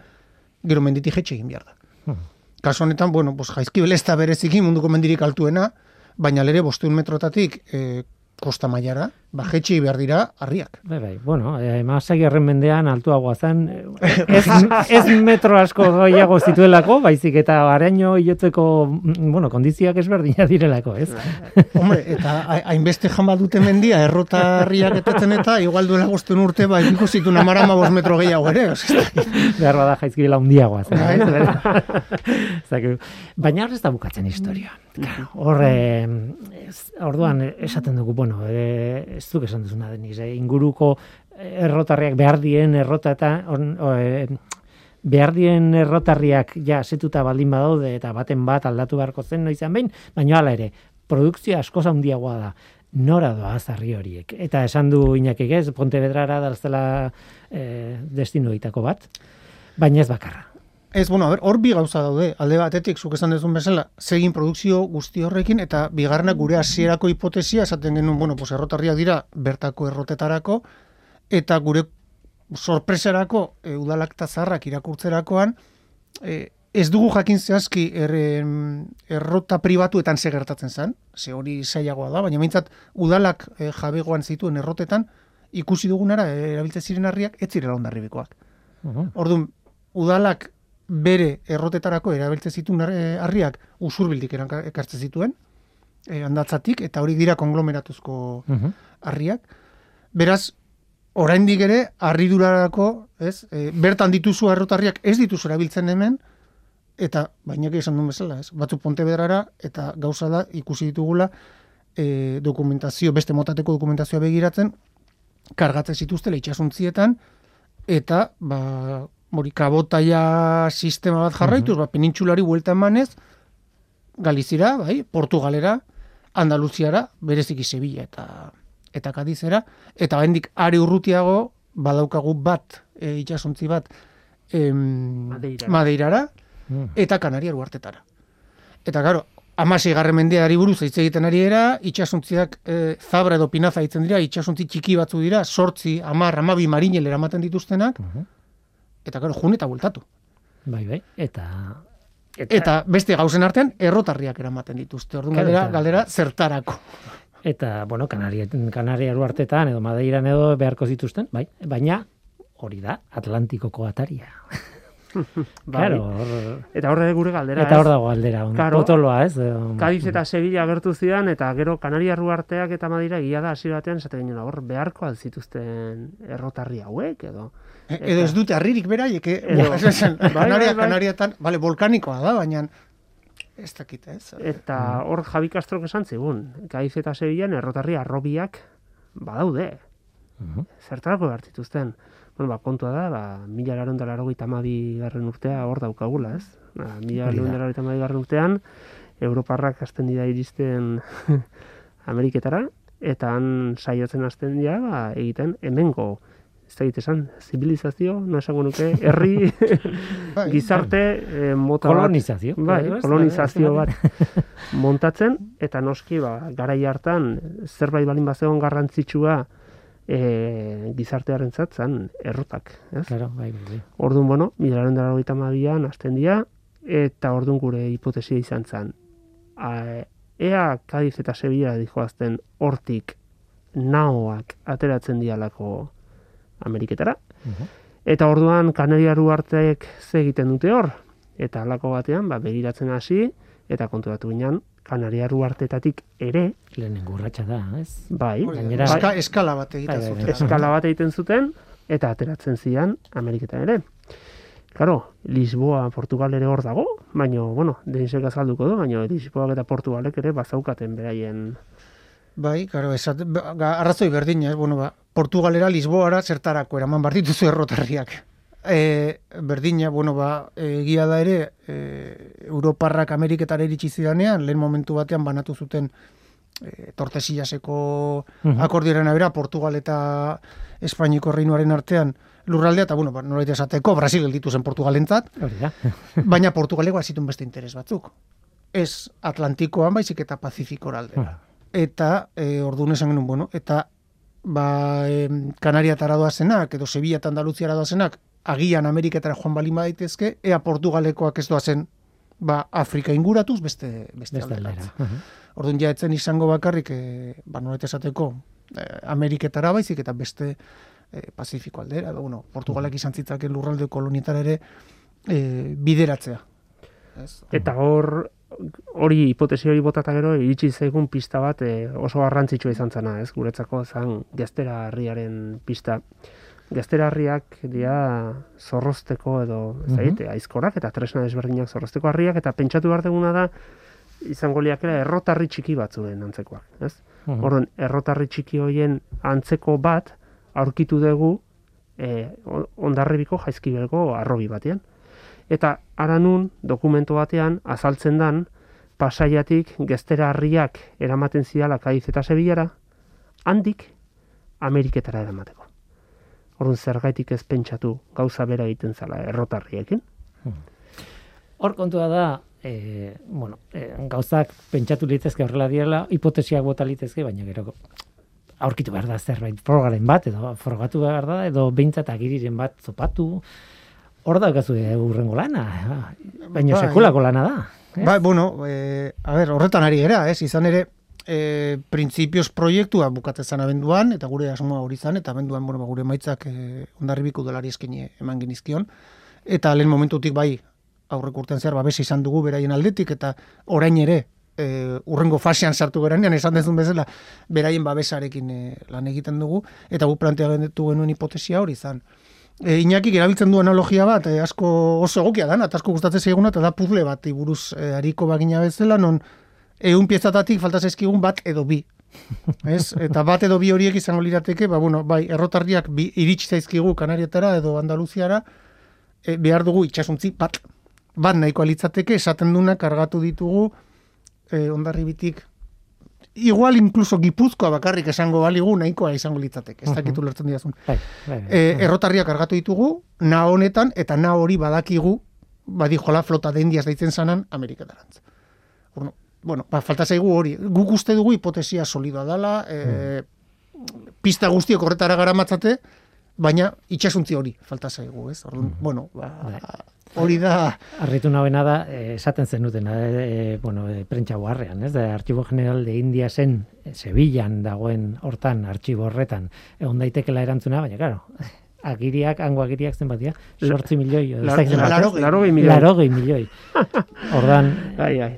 [SPEAKER 4] gero menditik jetxe egin behar da.
[SPEAKER 2] Mhm.
[SPEAKER 4] Kasu honetan, bueno, pues, jaizkibel ez da bereziki munduko mendirik altuena, baina lere bosteun metrotatik e, kosta mailara, ba, jetxe behar dira harriak.
[SPEAKER 2] Bai, bai, bueno, eh, masagerren mendean altuagoa zen, eh, ez, ez metro asko gehiago zituelako, baizik eta araño hilotzeko, mm, bueno, kondizioak ezberdina direlako, ez?
[SPEAKER 4] Hombre, eta ha- hainbeste jamba dute mendia, errotarriak etetzen eta, igual duela goztuen urte, ba, ikusi zituen amara amabos metro gehiago ere. ez.
[SPEAKER 2] Behar bada jaizkibela handiagoa zen.
[SPEAKER 4] Bai,
[SPEAKER 2] ez? Dakit. Baina hor ez da bukatzen historia. Hor, orduan eh, esaten dugu, bueno, eh, ez duk esan duzuna deniz, eh, inguruko errotarriak behar dien errota eta on, o, eh, behar dien errotarriak ja setuta baldin badaude eta baten bat aldatu beharko zen noizan behin, baina hala ere, produkzio askoz handiagoa da. Nora doa zarri horiek. Eta esan du Iñakik ez, Pontevedrara dalzela eh, destinoitako bat, baina ez bakarra.
[SPEAKER 4] Ez, bueno, a ber, hor bi gauza daude, alde batetik, zuk esan dezun bezala, zegin produkzio guzti horrekin, eta bigarrena gure hasierako hipotesia, esaten genuen, bueno, pues errotarriak dira bertako errotetarako, eta gure sorpresarako e, udalak eta zaharrak irakurtzerakoan, e, ez dugu jakin zehazki er, errota pribatuetan ze gertatzen zen, ze hori zailagoa da, baina mintzat udalak e, jabegoan zituen errotetan, ikusi dugunara, erabiltzen ziren harriak, ez zirela ondarribikoak.
[SPEAKER 2] Uh
[SPEAKER 4] Orduan, udalak bere errotetarako erabiltzen zituen eh, harriak usurbildik ekartzen zituen, eh, handatzatik, eta hori dira konglomeratuzko harriak. Beraz, oraindik ere, harridurarako, ez, e, bertan dituzu errotarriak ez dituzu erabiltzen hemen, eta bainak esan duen bezala, ez, batzu Pontevedrara, eta gauza da ikusi ditugula e, dokumentazio, beste motateko dokumentazioa begiratzen, kargatzen zituztela itxasuntzietan, eta, ba, hori kabotaia sistema bat jarraituz, ba, penintxulari buelta emanez, Galizira, bai, Portugalera, Andaluziara, bereziki Sevilla eta eta Kadizera, eta bendik are urrutiago, badaukagu bat, e, itxasuntzi bat, em,
[SPEAKER 3] Madeirara.
[SPEAKER 4] Madeirara,
[SPEAKER 2] Mm.
[SPEAKER 4] eta Kanariar uartetara. Eta, garo, amasi garren mendeari buruz hitz egiten ari era, itxasuntziak e, zabra edo pinaza ditzen dira, itxasuntzi txiki batzu dira, sortzi, amar, amabi marinel eramaten dituztenak,
[SPEAKER 2] Mhm.
[SPEAKER 4] Eta, garo, jun eta bueltatu.
[SPEAKER 2] Bai, bai. Eta
[SPEAKER 4] Eta beste gauzen artean, errotarriak eramaten dituzte. Orduan, galdera,
[SPEAKER 2] eta-
[SPEAKER 4] galdera zertarako.
[SPEAKER 2] Eta, bueno, Kanaria, Kanaria uartetan edo Madeiran edo beharko zituzten, bai, baina hori da, Atlantikoko ataria.
[SPEAKER 3] Bai.
[SPEAKER 2] Claro, hor,
[SPEAKER 3] Eta horre gure galdera,
[SPEAKER 2] eta hor dago galdera,
[SPEAKER 3] Claro.
[SPEAKER 2] potoloa, ez?
[SPEAKER 3] Kadiz eta Sevilla agertu zidan, eta gero Kanaria arteak eta Madira egia da hasi batean, esate ginen hor beharko alzituzten errotarri hauek, edo.
[SPEAKER 4] E- Edo ez dute harririk beraiek?
[SPEAKER 3] Edo-
[SPEAKER 4] Esan,
[SPEAKER 3] Bai, bai,
[SPEAKER 4] Kanaria. Kanariatan, bale, volkanikoa da, baina ez dakit, ez?
[SPEAKER 3] Eta hor Javi Castrok esan zigun, Kadiz eta Sevillan errotarri arrobiak badaude.
[SPEAKER 2] Mhm.
[SPEAKER 3] Zertarako behar zituzten. Bueno, ba, kontua da, ba, mila laron da hamabi garren urtea hor daukagula, ez? Ba, mila laron da hamabi garren urtean, Europarrak hasten dira iristen Ameriketara, eta han saiatzen hasten dira, ba, egiten hemengo, ez da esan, zibilizazio, no esango nuke, herri,
[SPEAKER 4] Bai.
[SPEAKER 3] gizarte, eh, mota bat,
[SPEAKER 2] Kolonizazio.
[SPEAKER 3] Bai,
[SPEAKER 2] Ez,
[SPEAKER 3] kolonizazio
[SPEAKER 2] ez,
[SPEAKER 3] bat montatzen, eta noski, ba, garai hartan, zerbait balin bazegon garrantzitsua e, gizartearen zatzan, errotak. Ez?
[SPEAKER 2] Claro, bai, bai, bai.
[SPEAKER 3] Orduan, bueno, milaren dara hogeita mabian, azten dira, eta orduan gure hipotesia izan zen. A, ea Kadiz eta Sevilla dijoazten hortik naoak ateratzen dialako Ameriketara,
[SPEAKER 2] Mhm.
[SPEAKER 3] Eta orduan Kanariaru arteek ze egiten dute hor. Eta halako batean, ba, begiratzen hasi, eta konturatu ginen, Kanariaru artetatik ere,
[SPEAKER 2] Lehenengo urratsa da, ez?
[SPEAKER 3] bai,
[SPEAKER 2] Gainera-
[SPEAKER 4] eska, eskala bat egiten
[SPEAKER 2] Bai, bai, bai.
[SPEAKER 4] zuten.
[SPEAKER 3] eskala bat egiten zuten, eta ateratzen zian Ameriketan ere. Claro, Lisboa, Portugal ere hor dago, baina, bueno, denisek azalduko du, baina Lisboak eta Portugalek ere bazaukaten beraien
[SPEAKER 4] Bai, karo, esat, ba, arrazoi berdina, ez, bueno, ba, Portugalera, Lisboara, zertarako eraman behar dituzu errotarriak. E, berdina, bueno, ba, egia da ere, e, Europarrak Ameriketara iritsi zidanean, lehen momentu batean banatu zuten e, Tordesillaseko
[SPEAKER 2] Mhm.
[SPEAKER 4] akordioaren abera, Portugal eta Espainiko reinuaren artean lurraldea, eta, bueno, ba, nolait esateko, Brasil gelditu zen Portugalentzat, baina Portugaleko zituen beste interes batzuk. Ez Atlantikoan baizik eta Pazifikora aldera. Eta e, orduan esan genuen, bueno, eta ba, em, Kanariatara doazenak, edo Sevilla eta Andaluziara doazenak, agian Ameriketara joan balin badaitezke, ea Portugalekoak ez doazen ba, Afrika inguratuz beste, beste,
[SPEAKER 2] Beste
[SPEAKER 4] aldera.
[SPEAKER 2] aldera. Mhm.
[SPEAKER 4] Orduan ja etzen izango bakarrik, e, ba, nolet esateko, e, Ameriketara baizik eta beste e, Pazifiko aldera, edo, bueno, Portugalek izan zitzaken lurralde kolonietara ere e, bideratzea. Ez?
[SPEAKER 3] Eta hor, hori hipotesi hori botata gero, iritsi zaigun pista bat eh, oso garrantzitsua izan zena, ez, guretzako zan gaztera harriaren pista. Gaztera harriak dira zorrozteko edo, ez dakit, aizkorak eta tresna desberdinak zorrozteko harriak, eta pentsatu behar duguna da, izango liakela errotarri txiki batzuren antzekoak, ez?
[SPEAKER 2] Mhm.
[SPEAKER 3] Orduan, errotarri txiki hoien antzeko bat aurkitu dugu e, ondarribiko jaizkibelgo arrobi batean. Eta aranun dokumento batean azaltzen dan pasaiatik geztera harriak eramaten zidala Kaiz eta Sevillara, handik Ameriketara eramateko. Orduan zergaitik ez pentsatu gauza bera egiten zala errotarriekin.
[SPEAKER 2] Hor kontua da, e, bueno, e, gauzak pentsatu litezke horrela direla, hipotesiak bota litezke, baina gero aurkitu behar da zerbait frogaren bat, edo frogatu behar da, edo behintzat agiriren bat zopatu, hor daukazu urrengo lana, baina
[SPEAKER 4] Bai.
[SPEAKER 2] sekulako lana da. ez?
[SPEAKER 4] Ba, bueno, e, a ber, horretan ari gera, ez, izan ere, e, printzipioz proiektua bukatzen abenduan, eta gure asmoa hori zan, eta abenduan, bueno, ba, gure maitzak e, ondarribiko udalari eskaini eman genizkion, eta lehen momentutik bai, aurreko urtean zer, babes izan dugu beraien aldetik, eta orain ere, e, urrengo fasean sartu geranean, esan dezun bezala, beraien babesarekin e, lan egiten dugu, eta gu planteamendu genuen hipotesia hori izan. E, Iñakik erabiltzen du analogia bat, e, asko oso egokia da, eta asko gustatzen zaiguna, eta da puzzle bat buruz e, ariko bagina bezala, non ehun piezatatik falta zaizkigun bat edo bi. Ez? Eta bat edo bi horiek izango lirateke, ba, bueno, bai, errotarriak bi, iritsi zaizkigu Kanarietara edo Andaluziara, e, behar dugu itxasuntzi bat. Bat nahikoa litzateke, esaten duna kargatu ditugu e, ondarribitik igual incluso gipuzkoa bakarrik esango baligu nahikoa izango litzateke, ez dakitu lertzen diazun.
[SPEAKER 2] Bai, bai, bai.
[SPEAKER 4] E, errotarriak kargatu ditugu, na honetan, eta na hori badakigu, badijola flota de indiaz deitzen zanan, Ameriketarantz. Bueno, bueno, ba, falta zaigu hori. Guk uste dugu hipotesia solidoa dela, e, pista guztiok horretara gara matzate, baina itxasuntzi hori falta zaigu, ez? Orduan, bueno, ba, hori da...
[SPEAKER 2] Arritu nabena da, eh, esaten zenuten, eh, bueno, eh, prentsa guarrean, ez? Da, Archivo General de India zen, eh, Sevillan dagoen hortan, artxibo horretan, egon daitekela erantzuna, baina, claro, agiriak, hango agiriak zen batia, sortzi milioi, ez zenbat?
[SPEAKER 4] Larogei.
[SPEAKER 3] Larogei milioi.
[SPEAKER 2] Larogei milioi. Ordan,
[SPEAKER 3] Ai, ai.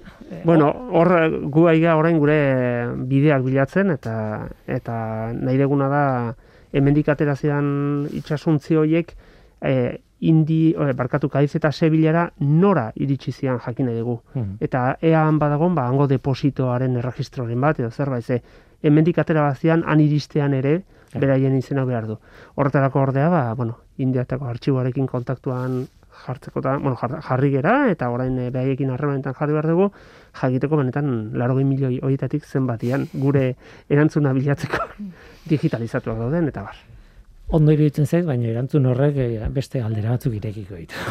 [SPEAKER 3] Bueno, hor gu aiga orain gure bideak bilatzen eta eta nahi deguna da hemendik aterazean itsasuntzi horiek eh, indi, eh, barkatu kaiz eta Sevillara nora iritsi zian jakin nahi dugu.
[SPEAKER 2] Hmm.
[SPEAKER 3] Eta ean badagon, ba, hango depositoaren erregistroren bat, edo zerbait, ze, hemendik atera bazian, han iristean ere, beraien izena behar du. Horretarako ordea, ba, bueno, indiatako artxiboarekin kontaktuan jartzeko eta, bueno, jar- jarri gera, eta orain e, beraiekin harremanetan jarri behar dugu, jakiteko benetan larogei milioi horietatik zenbatian gure erantzuna bilatzeko digitalizatuak dauden, eta bar.
[SPEAKER 2] Ondo iruditzen zait, baina erantzun horrek eh, beste galdera batzuk irekiko ditu.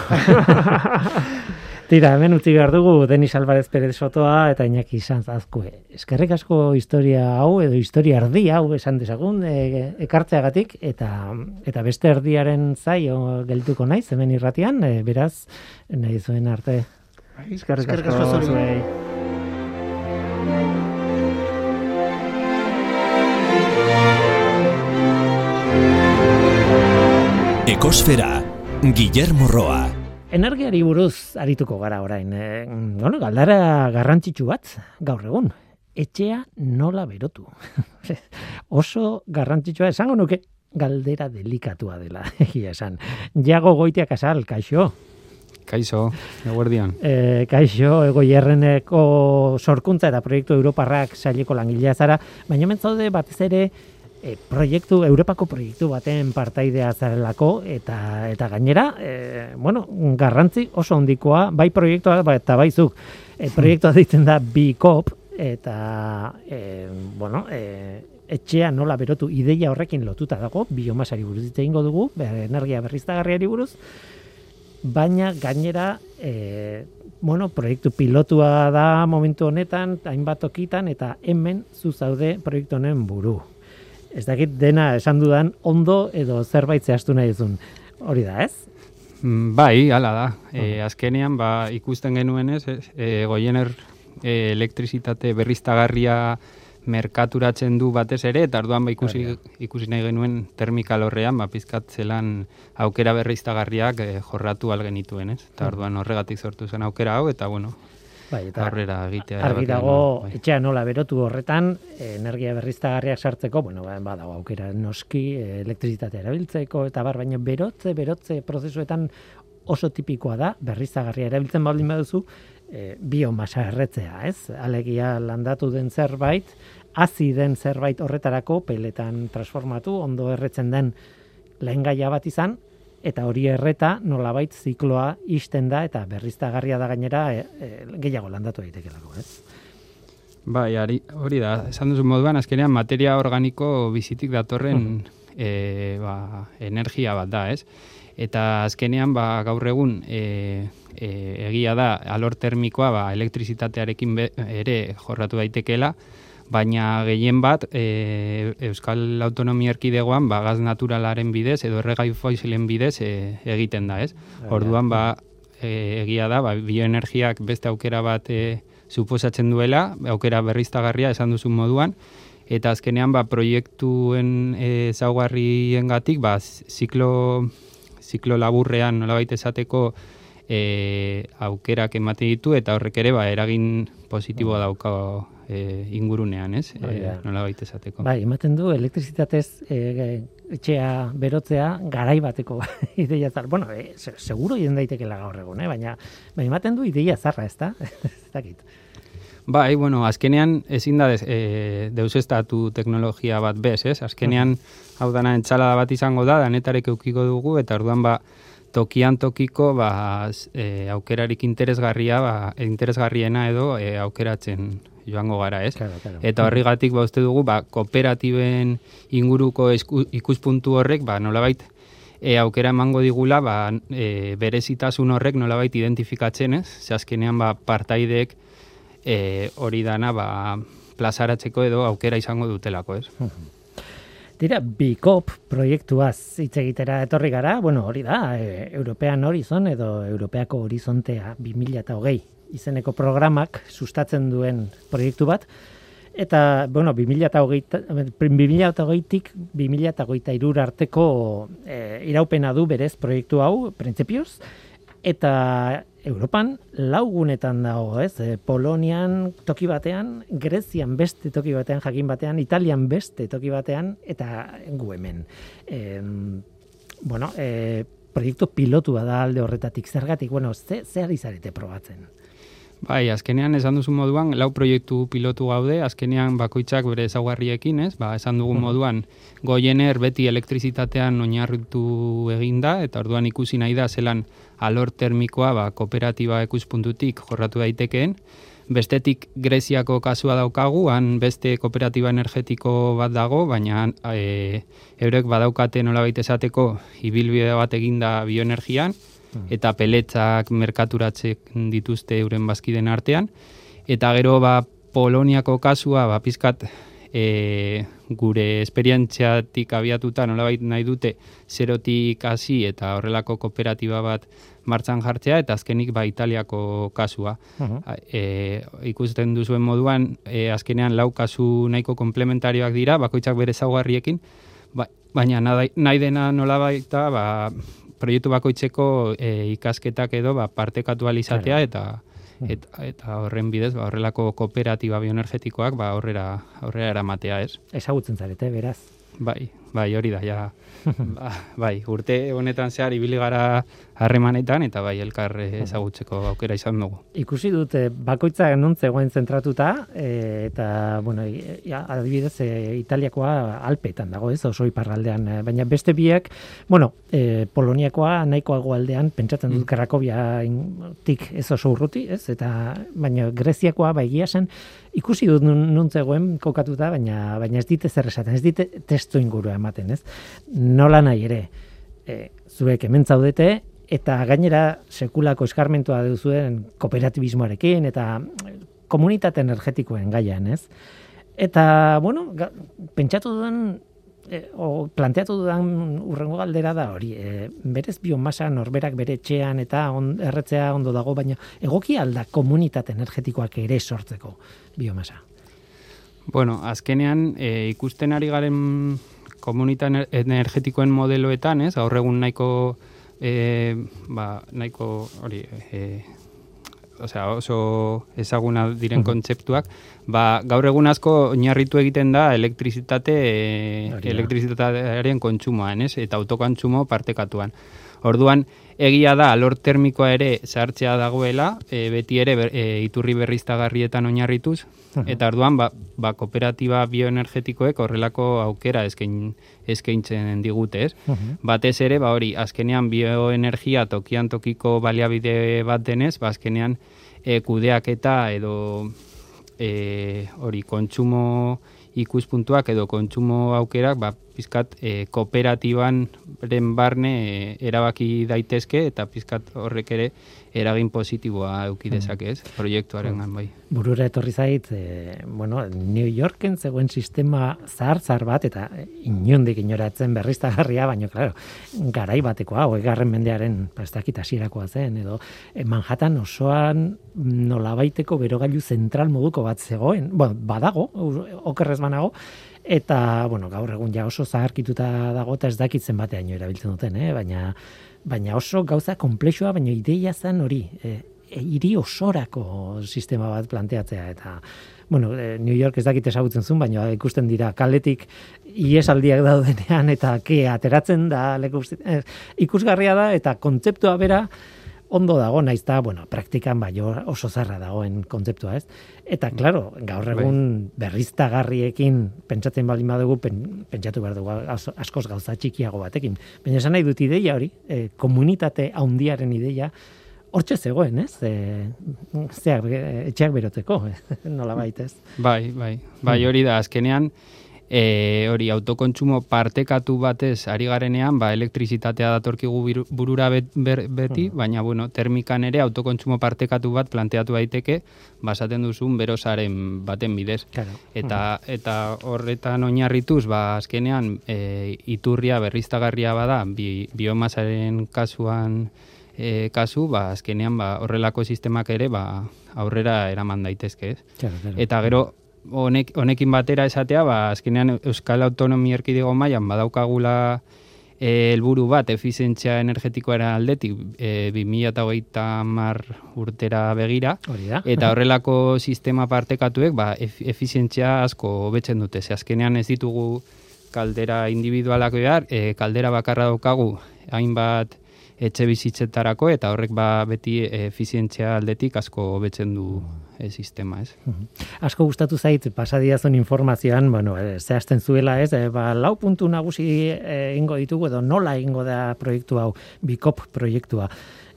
[SPEAKER 2] Tira, hemen utzi behar dugu Denis Alvarez Perez Sotoa eta Iñaki Sanz Azkue. Eskerrik asko historia hau edo historia erdi hau esan dezagun e, ekartzeagatik eta eta beste erdiaren zaio geltuko naiz hemen irratian, e, beraz nahi zuen arte.
[SPEAKER 3] Eskerrik
[SPEAKER 4] Eskerrik
[SPEAKER 3] asko
[SPEAKER 1] Ekosfera, Guillermo Roa.
[SPEAKER 2] Energiari buruz arituko gara orain. E, bueno, galdara garrantzitsu bat gaur egun. Etxea nola berotu. Oso garrantzitsua esango nuke galdera delikatua dela, egia esan. Jago goitiak asal, kaixo.
[SPEAKER 5] Kaixo, eguerdian.
[SPEAKER 2] E, kaixo, ego jerreneko sorkuntza eta proiektu Europarrak saileko langilea zara, baina hemen zaude batez ere e, proiektu, Europako proiektu baten partaidea zarelako, eta, eta gainera, e, bueno, garrantzi oso handikoa, bai proiektua eta bai zuk, e, proiektua ditzen da BICOP, eta, e, bueno, e, etxea nola berotu ideia horrekin lotuta dago, biomasari buruz hitz egingo dugu, energia berriztagarriari buruz, baina gainera e, bueno, proiektu pilotua da momentu honetan, hainbat tokitan eta hemen zu zaude proiektu honen buru. Ez dakit dena esan dudan ondo edo zerbait zehaztu nahi duzun. Hori da, ez?
[SPEAKER 5] Mm, Bai, hala da. E, azkenean, ba, ikusten genuen ez, ez, e, goiener e, elektrizitate berriztagarria merkaturatzen du batez ere, eta orduan ba, ikusi, ikusi nahi genuen termikalorrean, ba, pizkat zelan aukera berriztagarriak e, jorratu algenituen, ez? Eta orduan horregatik sortu zen aukera hau, eta bueno,
[SPEAKER 2] Bai, eta
[SPEAKER 5] aurrera egitea.
[SPEAKER 2] argi dago
[SPEAKER 5] genuen, bai.
[SPEAKER 2] etxea nola berotu horretan, energia berriztagarriak sartzeko, bueno, ba, badago aukera noski, eh, elektrizitatea erabiltzeko eta bar, baina berotze, berotze prozesuetan oso tipikoa da, berriztagarria erabiltzen baldin baduzu, e, biomasa erretzea, ez? Alegia landatu den zerbait, hazi den zerbait horretarako peletan transformatu, ondo erretzen den lehengaia bat izan, eta hori erreta nolabait zikloa isten da eta berriztagarria da gainera e, e, gehiago landatu daitekelako, ez?
[SPEAKER 5] Bai, hori da, esan duzu moduan, azkenean materia organiko bizitik datorren e, ba, energia bat da, ez? Eta azkenean, ba, gaur egun, e, e, egia da, alor termikoa, ba, elektrizitatearekin be, ere jorratu daitekeela, baina gehien bat, e, Euskal Autonomia Erkidegoan, ba, gaz naturalaren bidez, edo erregai fosilen bidez e, egiten da, ez? Orduan, ba, e, egia da, ba, bioenergiak beste aukera bat e, suposatzen duela, aukera berriztagarria esan duzun moduan, eta azkenean ba, proiektuen e, zaugarriengatik ba, ziklo, ziklo laburrean nolabait esateko e, aukerak ematen ditu eta horrek ere ba, eragin positiboa dauka e, ingurunean, ez?
[SPEAKER 2] Hori
[SPEAKER 5] E,
[SPEAKER 2] da.
[SPEAKER 5] nolabait esateko.
[SPEAKER 2] Bai, ematen du elektrizitatez e, etxea berotzea garai bateko ideia zar. Bueno, e, se- seguro ien daitekela gaur egun, eh? baina, baina ematen du ideia zarra, ez da? ez dakit.
[SPEAKER 5] Bai, bueno, azkenean ezin da des, e, deusestatu teknologia bat bez, ez? Azkenean hau dana entxalada bat izango da, danetarek eukiko dugu, eta orduan ba, tokian tokiko ba, e, aukerarik interesgarria, ba, interesgarriena edo e, aukeratzen joango gara, ez?
[SPEAKER 2] Claro, claro.
[SPEAKER 5] Eta horrigatik ba uste dugu ba kooperatiben inguruko esku, ikuspuntu horrek ba nolabait e, aukera emango digula ba e, berezitasun horrek nolabait identifikatzen, ez? Ze azkenean ba partaideek e, hori dana ba plazaratzeko edo aukera izango dutelako, ez?
[SPEAKER 2] Dira, BICOP proiektuaz hitz egitera etorri gara, bueno, hori da, e, European Horizon edo Europeako Horizontea 2008 izeneko programak sustatzen duen proiektu bat, eta, bueno, 2008, 2008-tik 2008 arteko e, iraupena du berez proiektu hau, printzipioz, eta Europan laugunetan dago, ez? E, Polonian toki batean, Grezian beste toki batean, jakin batean, Italian beste toki batean, eta gu hemen. E, bueno, e, proiektu pilotu da alde horretatik, zergatik, bueno, ze, ze ari zarete probatzen?
[SPEAKER 5] Bai, azkenean esan duzu moduan, lau proiektu pilotu gaude, azkenean bakoitzak bere ezaugarriekin, ez? Ba, esan dugun moduan, goiener beti elektrizitatean oinarritu eginda, eta orduan ikusi nahi da zelan alor termikoa ba, kooperatiba ikuspuntutik jorratu daitekeen. Bestetik Greziako kasua daukagu, han beste kooperatiba energetiko bat dago, baina e, eurek badaukate nolabait esateko ibilbide bat eginda bioenergian, eta peletzak merkaturatzek dituzte euren bazkiden artean. Eta gero ba, Poloniako kasua, ba, pizkat e, gure esperientziatik abiatuta nolabait nahi dute zerotik hasi eta horrelako kooperatiba bat martzan jartzea eta azkenik ba Italiako kasua. E, ikusten duzuen moduan e, azkenean lau kasu nahiko komplementarioak dira, bakoitzak bere zaugarriekin, ba, baina nahi dena nolabaita ba, proiektu bakoitzeko e, ikasketak edo ba, partekatu alizatea eta eta, eta horren bidez ba, horrelako kooperatiba bioenergetikoak ba, aurrera aurrera eramatea, ez?
[SPEAKER 2] Ezagutzen zarete, beraz.
[SPEAKER 5] Bai, bai, hori da, ja. ba, bai, urte honetan zehar ibili gara harremanetan eta bai elkar ezagutzeko aukera izan dugu.
[SPEAKER 2] Ikusi dute bakoitza non zegoen zentratuta e, eta bueno, ja, adibidez e, Italiakoa Alpeetan dago, ez? Oso iparraldean, baina beste biek, bueno, e, Poloniakoa nahiko aldean pentsatzen dut mm. Krakobia tik ez oso urruti, ez? Eta baina Greziakoa bai zen ikusi dut nun zegoen kokatuta, baina baina ez dite zer esaten, ez dite testu ingurua ematen, ez? Nola nahi ere, e, zuek hemen zaudete, eta gainera sekulako eskarmentua duzuen kooperatibismoarekin eta komunitate energetikoen gaian, ez? Eta, bueno, pentsatu duen e, o planteatu dudan urrengo galdera da hori, e, berez biomasa norberak bere etxean eta on, erretzea ondo dago, baina egoki alda komunitate energetikoak ere sortzeko biomasa.
[SPEAKER 5] Bueno, azkenean e, ikusten ari garen komunitate energetikoen modeloetan, ez? Gaur egun nahiko e, ba, nahiko hori e, osea, oso ezaguna diren kontzeptuak, ba, gaur egun asko oinarritu egiten da elektrizitate e, elektrizitatearen kontsumoan, ez? Eta autokontsumo partekatuan. Orduan, egia da alor termikoa ere sartzea dagoela, e, beti ere e, iturri berriztagarrietan oinarrituz, eta orduan ba, ba kooperatiba bioenergetikoek horrelako aukera eskain, eskaintzen digute, ez? Batez ere, ba hori, azkenean bioenergia tokian tokiko baliabide bat denez, ba azkenean e, kudeak eta edo e, hori kontsumo ikuspuntuak edo kontsumo aukerak ba, pizkat e, kooperatiban barne e, erabaki daitezke eta pizkat horrek ere eragin positiboa eduki mm. dezake, ez? Proiektuaren bai.
[SPEAKER 2] Burura etorri zait, e, bueno, New Yorken zegoen sistema zahar zahar bat eta inondik inoratzen berriztagarria, baina claro, garai batekoa, garren mendearen prestakit hasirakoa zen edo Manhattan osoan nolabaiteko berogailu zentral moduko bat zegoen. Bueno, badago, okerrez banago, eta bueno, gaur egun ja oso zaharkituta dago eta ez dakitzen bateaino erabiltzen duten, eh? baina baina oso gauza komplexua, baina ideia zen hori, e, e, hiri osorako sistema bat planteatzea eta bueno, e, New York ez dakit ezagutzen zuen, baina ikusten dira kaletik iesaldiak daudenean eta ke ateratzen da leku e, ikusgarria da eta kontzeptua bera ondo dago, naiz da, bueno, praktikan bai oso zarra dagoen kontzeptua, ez? Eta, claro, gaur bai. egun berriztagarriekin pentsatzen baldin badugu, pentsatu behar dugu askoz gauza txikiago batekin. Baina esan nahi dut ideia hori, e, komunitate haundiaren ideia, hortxe zegoen, ez? E, zeak, etxeak beroteko, nola baita, ez?
[SPEAKER 5] Bai, bai, bai hori da, azkenean, e, hori autokontsumo partekatu batez ari garenean, ba, elektrizitatea datorkigu burura beti, hmm. baina bueno, termikan ere autokontsumo partekatu bat planteatu daiteke, basaten duzun berosaren baten bidez. Eta, hmm. eta horretan oinarrituz, ba, azkenean, e, iturria berriztagarria bada, bi, biomasaren kasuan, e, kasu, ba, azkenean ba, horrelako sistemak ere ba, aurrera eraman daitezke, ez? Eta gero, honek, honekin batera esatea, ba, azkenean Euskal Autonomia Erkidego mailan badaukagula eh, helburu bat efizientzia energetikoaren aldetik e, 2008 mar urtera begira. Eta horrelako sistema partekatuek ba, efizientzia asko hobetzen dute. Ze azkenean ez ditugu kaldera individualak behar, e, kaldera bakarra daukagu hainbat etxe bizitzetarako eta horrek ba beti efizientzia aldetik asko hobetzen du e, sistema, ez?
[SPEAKER 2] Asko gustatu zait pasadiazun informazioan, bueno, e, zehazten zuela, ez? E, ba, lau puntu nagusi egingo ditugu edo nola egingo da proiektu hau, bikop proiektua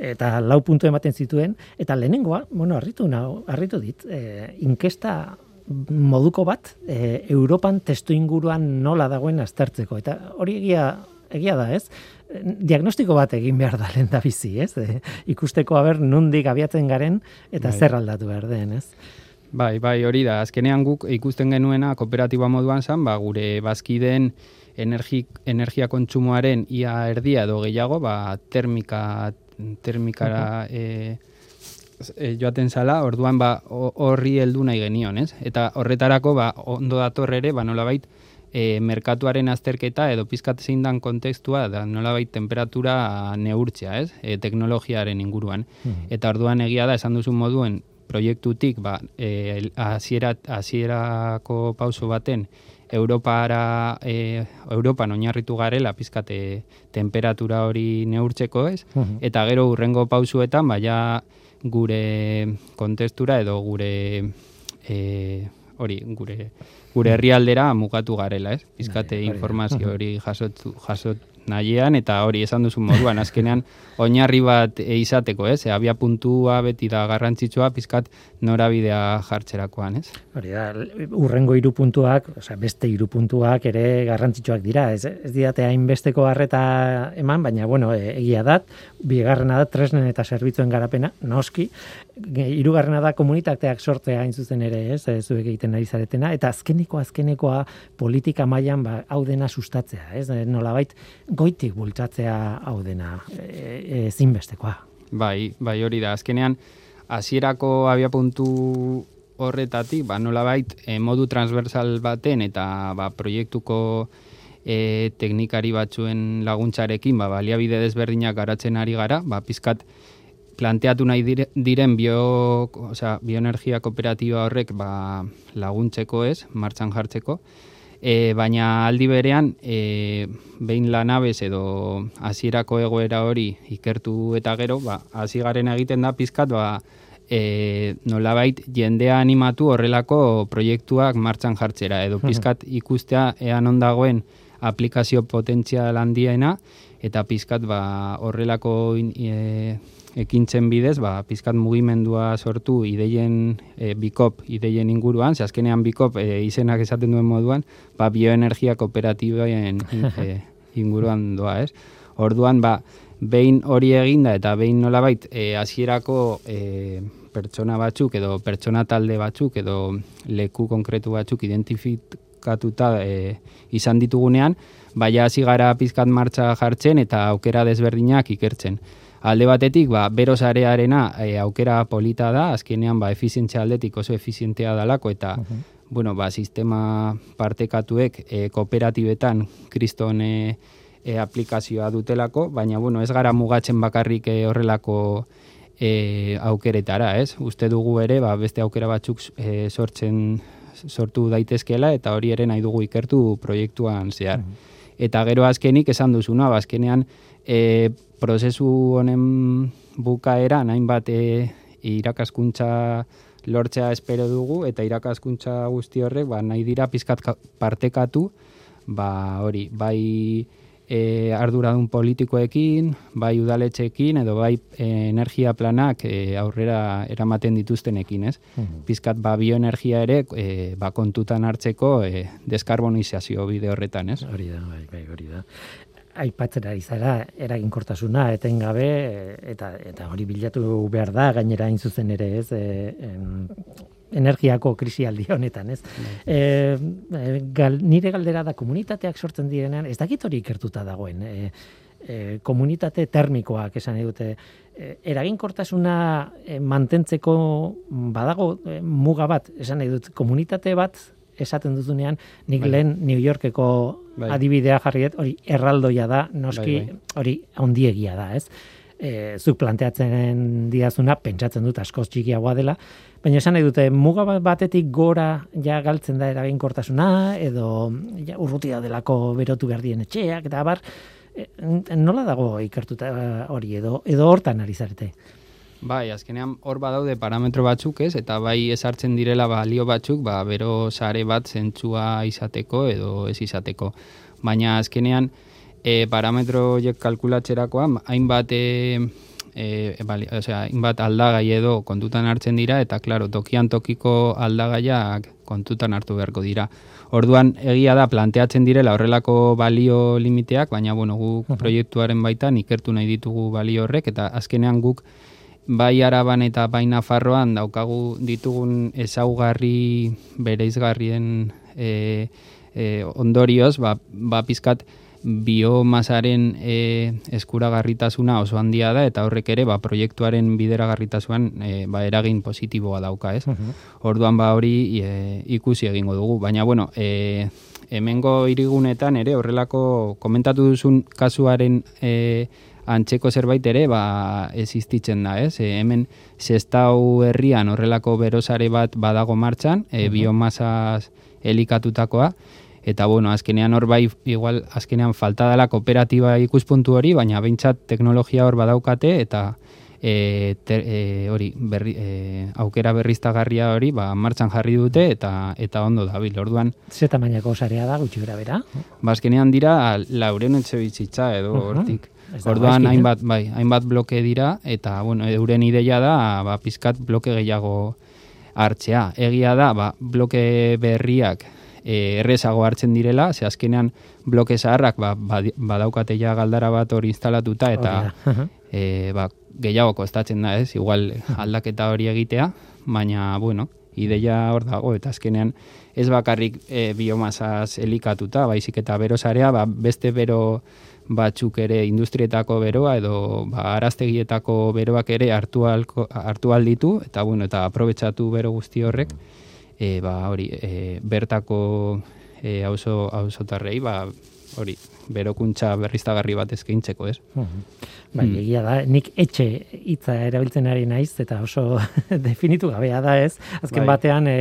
[SPEAKER 2] eta lau puntu ematen zituen eta lehenengoa, bueno, harritu nau, harritu dit, e, inkesta moduko bat e, Europan testu inguruan nola dagoen aztertzeko eta hori egia egia da, ez? Diagnostiko bat egin behar da lehen da bizi, ez? E, ikusteko haber nundik abiatzen garen eta bai. zer aldatu behar den, ez?
[SPEAKER 5] Bai, bai, hori da. Azkenean guk ikusten genuena kooperatiba moduan zan, ba, gure bazkideen energi, energia kontsumoaren ia erdia edo gehiago, ba, termika, termikara e, e, joaten zala, orduan ba, horri heldu nahi genion, ez? Eta horretarako, ba, ondo dator ere, ba, nolabait, e, merkatuaren azterketa edo pizkat zein dan kontekstua da nolabait temperatura neurtzea, ez? E, teknologiaren inguruan. Hmm. Eta orduan egia da esan duzun moduen proiektutik ba e, hasierako pauso baten Europara e, Europan oinarritu garela pizkate temperatura hori neurtzeko, ez? Hmm. Eta gero urrengo pausuetan baia gure kontestura edo gure e, hori gure gure herrialdera mugatu garela, ez? Bizkate bai, informazio hori jasot, jasot nahiean, eta hori esan duzu moduan, azkenean oinarri bat izateko, ez? E, abia puntua beti da garrantzitsua, pizkat norabidea jartzerakoan, ez?
[SPEAKER 2] Hori da, urrengo hiru puntuak, sea, beste hiru puntuak ere garrantzitsuak dira, ez, ez diate hainbesteko harreta eman, baina, bueno, e, egia dat, bigarrena da, tresnen eta zerbitzuen garapena, noski, hirugarrena da komunitateak sortzea hain zuzen ere, ez, ez zuek egiten ari zaretena, eta azkeneko azkenekoa politika mailan ba, hau dena sustatzea, ez, nolabait goitik bultzatzea hau dena e, e,
[SPEAKER 5] Bai, bai hori da, azkenean, hasierako abia puntu horretatik, ba, nolabait, e, modu transversal baten eta ba, proiektuko e, teknikari batzuen laguntzarekin, ba, baliabide desberdinak garatzen ari gara, ba, pizkat, planteatu nahi diren bio, sea, bioenergia kooperatiba horrek ba, laguntzeko ez, martxan jartzeko, e, baina aldi berean, e, behin lanabez edo hasierako egoera hori ikertu eta gero, ba, hasi garen egiten da pizkat, ba, e, nolabait jendea animatu horrelako proiektuak martxan jartzera, edo pizkat ikustea ean ondagoen aplikazio potentzial handiena, eta pizkat ba, horrelako e, ekintzen bidez, ba, pizkat mugimendua sortu ideien e, bikop, ideien inguruan, ze azkenean bikop e, izenak esaten duen moduan, ba, bioenergia kooperatiboen e, inguruan doa, ez? Orduan, ba, behin hori eginda eta behin nolabait e, hasierako e, pertsona batzuk edo pertsona talde batzuk edo leku konkretu batzuk identifikatuta e, izan ditugunean, baina hasi gara pizkat martxa jartzen eta aukera desberdinak ikertzen alde batetik, ba, bero zarearena e, aukera polita da, azkenean, ba, efizientzia aldetik oso efizientea dalako, eta, bueno, ba, sistema partekatuek e, kooperatibetan kriston e, e, aplikazioa dutelako, baina, bueno, ez gara mugatzen bakarrik e, horrelako e, aukeretara, ez? Uste dugu ere, ba, beste aukera batzuk e, sortzen sortu daitezkela, eta hori ere nahi dugu ikertu proiektuan zehar. Eta gero azkenik esan duzuna, azkenean, e, prozesu honen bukaera nahin bat e, irakaskuntza lortzea espero dugu eta irakaskuntza guzti horrek ba, nahi dira pizkat partekatu ba hori bai e, arduradun politikoekin, bai udaletxeekin edo bai e, energia planak e, aurrera eramaten dituztenekin, ez?
[SPEAKER 2] Mhm.
[SPEAKER 5] Pizkat ba bioenergia ere e, ba kontutan hartzeko e, deskarbonizazio bide horretan, ez?
[SPEAKER 2] Hori da, bai, bai, hori da. Aipatzen ari zara, eraginkortasuna, etengabe, eta, eta hori bilatu behar da, gainera hain zuzen ere, ez, e, em, energiako krisialdi honetan, ez? E, gal, nire galdera da komunitateak sortzen direnean, ez dakit hori ikertuta dagoen, e, e, komunitate termikoak esan dute, e, eraginkortasuna e, mantentzeko badago e, muga bat, esan nahi dut, komunitate bat esaten duzunean, nik
[SPEAKER 5] Bai.
[SPEAKER 2] lehen New Yorkeko
[SPEAKER 5] Bai.
[SPEAKER 2] adibidea jarriet, hori erraldoia da, noski
[SPEAKER 5] Bai, bai.
[SPEAKER 2] hori ondiegia da, ez? E, zuk planteatzen diazuna, pentsatzen dut askoz txikiagoa dela, baina esan nahi dute, muga bat batetik gora ja galtzen da eraginkortasuna, edo ja, urrutia delako berotu behar dien etxeak, eta bar, e, nola dago ikertuta eh, hori edo, edo hortan ari zarete?
[SPEAKER 5] Bai, azkenean hor badaude parametro batzuk ez, eta bai esartzen direla balio batzuk, ba, bero sare bat zentzua izateko edo ez izateko. Baina azkenean e, parametro kalkulatzerakoan, hainbat e, e, bali, osea, hainbat aldagai edo kontutan hartzen dira, eta klaro, tokian tokiko aldagaiak kontutan hartu beharko dira. Orduan, egia da, planteatzen direla horrelako balio limiteak, baina, bueno, guk proiektuaren baitan ikertu nahi ditugu balio horrek, eta azkenean guk bai araban eta bai nafarroan daukagu ditugun ezaugarri bereizgarrien e, e, ondorioz, ba, ba pizkat biomasaren e, eskuragarritasuna oso handia da eta horrek ere ba, proiektuaren bideragarritasuan e, ba, eragin positiboa dauka, ez? Orduan ba hori e, ikusi egingo dugu, baina bueno, e, hemengo irigunetan ere horrelako komentatu duzun kasuaren e, antzeko zerbait ere ba existitzen da, ez? E, hemen Sestau herrian horrelako berosare bat badago martxan, e, biomasaz elikatutakoa eta bueno, azkenean hor bai igual azkenean falta dela kooperatiba ikuspuntu hori, baina behintzat teknologia hor badaukate eta e, te, e, hori berri, e, aukera berriztagarria hori ba, martxan jarri dute eta eta ondo dabil. Orduan,
[SPEAKER 2] Ze tamainako sarea da, gutxi bera bera?
[SPEAKER 5] ba, azkenean dira lauren etxe bizitza edo
[SPEAKER 2] Uhum.
[SPEAKER 5] hortik.
[SPEAKER 2] Ez da
[SPEAKER 5] Orduan
[SPEAKER 2] eh?
[SPEAKER 5] hainbat, bai, hainbat bloke dira eta bueno, euren ideia da ba pizkat bloke gehiago hartzea. Egia da, ba, bloke berriak e, errezago hartzen direla, ze azkenean bloke zaharrak ba, badaukate ja galdara bat hori instalatuta eta e, ba, gehiago kostatzen da, ez? Igual aldaketa hori egitea, baina bueno, ideia hor dago eta azkenean ez bakarrik e, biomasaz elikatuta, baizik eta berosarea, ba, beste bero batzuk ere industrietako beroa edo ba, araztegietako beroak ere hartu, alko, hartu alditu eta bueno, eta aprobetsatu bero guzti horrek e, ba, hori, e, bertako e, auzo, auzotarrei ba, hori, berokuntza berriztagarri bat eskaintzeko, ez?
[SPEAKER 2] Mhm. Bai, egia da, nik etxe hitza erabiltzen ari naiz eta oso definitu gabea da, ez? Azken
[SPEAKER 5] Bai.
[SPEAKER 2] batean e,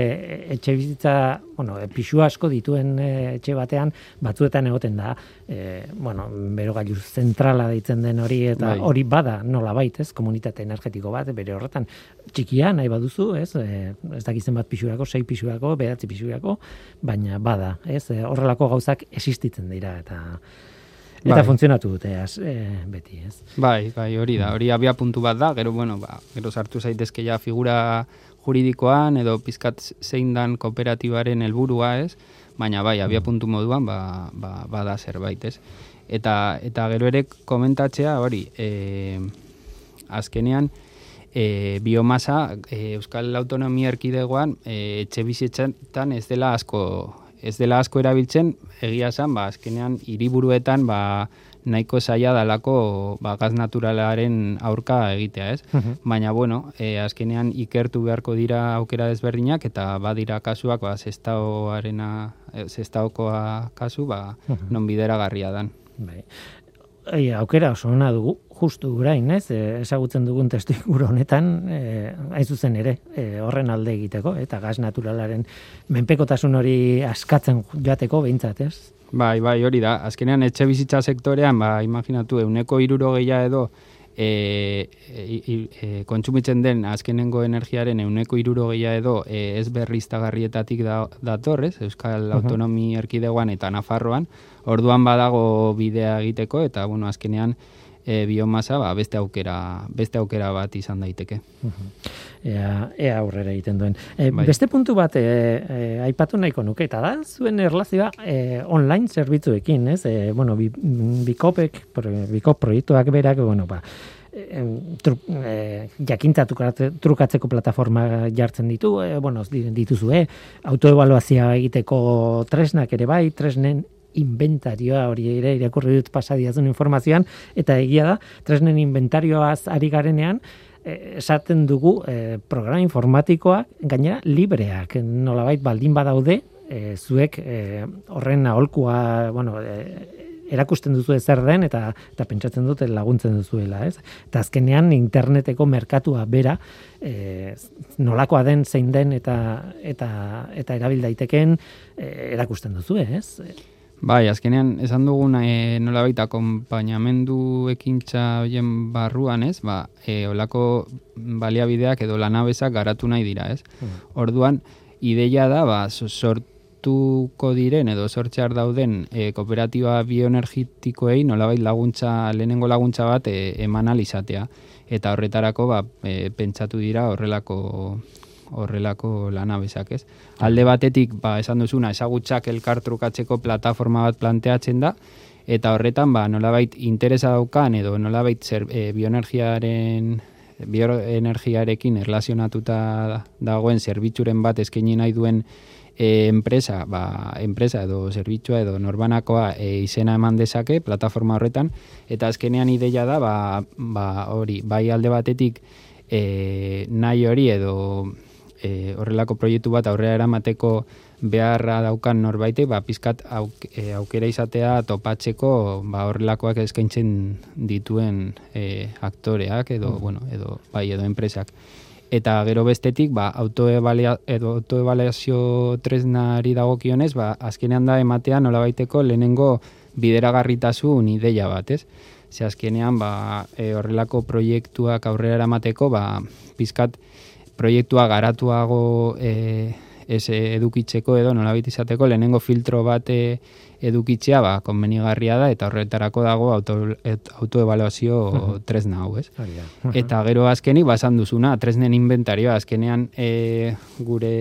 [SPEAKER 2] etxe bizitza, bueno, e, pixu asko dituen e, etxe batean batzuetan egoten da, e, bueno, berogailu zentrala deitzen den hori eta
[SPEAKER 5] Bai.
[SPEAKER 2] hori bada nola ez? Komunitate energetiko bat, bere horretan txikia nahi baduzu, ez? E, ez dakizen bat pixurako, sei pixurako, behatzi pixurako, baina bada, ez? E, horrelako gauzak existitzen dira eta eta
[SPEAKER 5] Bai.
[SPEAKER 2] funtzionatu dute az, e, beti, ez?
[SPEAKER 5] Bai, bai, hori da. Hori abia puntu bat da, gero, bueno, ba, gero sartu zaitezke ja figura juridikoan edo pizkat zein dan kooperatibaren helburua, ez? Baina bai, abia puntu moduan, ba, ba, bada zerbait, ez? Eta, eta gero ere komentatzea, hori, e, azkenean, e, biomasa e, Euskal Autonomia Erkidegoan e, etxe bizitzetan ez dela asko ez dela asko erabiltzen egia esan ba azkenean hiriburuetan ba nahiko zaila dalako ba, gaz naturalaren aurka egitea, ez? Baina, bueno, e, azkenean ikertu beharko dira aukera desberdinak, eta badira kasuak, ba, zestaoarena, e, zestaokoa kasu, ba, non bideragarria dan.
[SPEAKER 2] Bai. Ei, aukera oso ona dugu, justu gurain, ez? E, ezagutzen dugun testu inguru honetan, e, hain zuzen ere, e, horren alde egiteko, eta gas naturalaren menpekotasun hori askatzen joateko behintzat, ez?
[SPEAKER 5] Bai, bai, hori da. Azkenean etxe bizitza sektorean, ba, imaginatu, euneko iruro edo e, e, e, kontsumitzen den azkenengo energiaren euneko irurogeia edo e, ez berriztagarrietatik da, datorrez, Euskal uh Autonomi Erkidegoan eta Nafarroan, orduan badago bidea egiteko, eta bueno, azkenean e, biomasa ba, beste aukera beste aukera bat izan daiteke.
[SPEAKER 2] Ea, ea aurrera egiten duen. E, Beste puntu bat e, e, aipatu nahiko nuke, eta da zuen erlazioa e, online zerbitzuekin, ez? E, bueno, bi, bikopek, bikop proiektuak berak, bueno, ba, tru, e, jakintza trukatzeko plataforma jartzen ditu, e, bueno, dituzue, autoevaluazioa egiteko tresnak ere bai, tresnen inventarioa hori ere irakurri dut pasadiazun informazioan eta egia da tresnen inventarioaz ari garenean eh, esaten dugu e, programa informatikoak gainera libreak nolabait baldin badaude e, zuek e, horren aholkua bueno erakusten duzu zer den eta eta pentsatzen dute laguntzen duzuela, ez? Eta azkenean interneteko merkatua bera e, nolakoa den zein den eta eta eta erabil daitekeen erakusten duzu, ez?
[SPEAKER 5] Bai, azkenean esan dugun e, nola baita kompainamendu ekintza hoien barruan, ez? Ba, e, olako baliabideak edo lanabezak garatu nahi dira, ez? Hmm. Orduan, ideia da, ba, sortuko diren edo sortxar dauden e, kooperatiba bioenergitikoei nola laguntza, lehenengo laguntza bat e, eman alizatea. Eta horretarako, ba, e, pentsatu dira horrelako horrelako lanabezak, ez? Alde batetik, ba, esan duzuna, esagutzak elkartrukatzeko plataforma bat planteatzen da, eta horretan, ba, nolabait interesa daukan, edo nolabait zer, e, bioenergiaren bioenergiarekin erlazionatuta dagoen zerbitzuren bat eskaini nahi duen e, enpresa, ba, enpresa edo zerbitzua edo norbanakoa e, izena eman dezake plataforma horretan eta azkenean ideia da ba, ba, hori bai alde batetik e, nahi hori edo e, horrelako proiektu bat aurrera eramateko beharra daukan norbaitek, ba, pizkat e, aukera izatea topatzeko ba, horrelakoak eskaintzen dituen e, aktoreak edo, mm. bueno, edo, bai, edo enpresak. Eta gero bestetik, ba, autoevaluazio tresnari dagokionez, ba, azkenean da ematea nola baiteko lehenengo bideragarritasun ideia bat, ez? Ze azkenean, ba, e, horrelako proiektuak aurrera eramateko, ba, pizkat, proiektua garatuago e, ez edukitzeko edo nolabit izateko lehenengo filtro bat e, edukitzea ba, konbenigarria da eta horretarako dago auto, autoevaluazio tresna hau, ez? Eta gero azkenik, basan duzuna, tresnen inventarioa, azkenean e, gure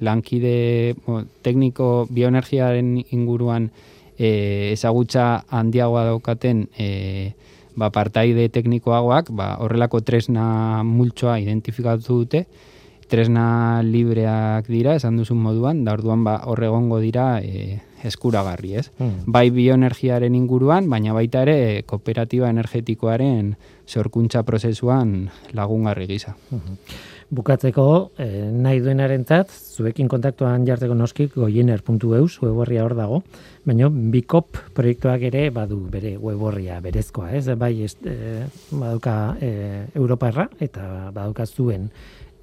[SPEAKER 5] lankide bo, tekniko bioenergiaren inguruan e, ezagutza handiagoa daukaten e, ba, partaide teknikoagoak ba, horrelako tresna multsoa identifikatu dute, tresna libreak dira, esan duzun moduan, da orduan ba, horregongo dira e, eskuragarri, ez? Hmm. Bai bioenergiaren inguruan, baina baita ere kooperatiba energetikoaren sorkuntza prozesuan lagungarri gisa. Hmm.
[SPEAKER 2] Bukatzeko, eh, nahi duenarentzat, zuekin kontaktuan jarteko noskik goiener.eus weborria hor dago, baina bikop proiektuak ere badu bere weborria berezkoa, ez? Bai, ez, eh, baduka eh, Europarra eta baduka zuen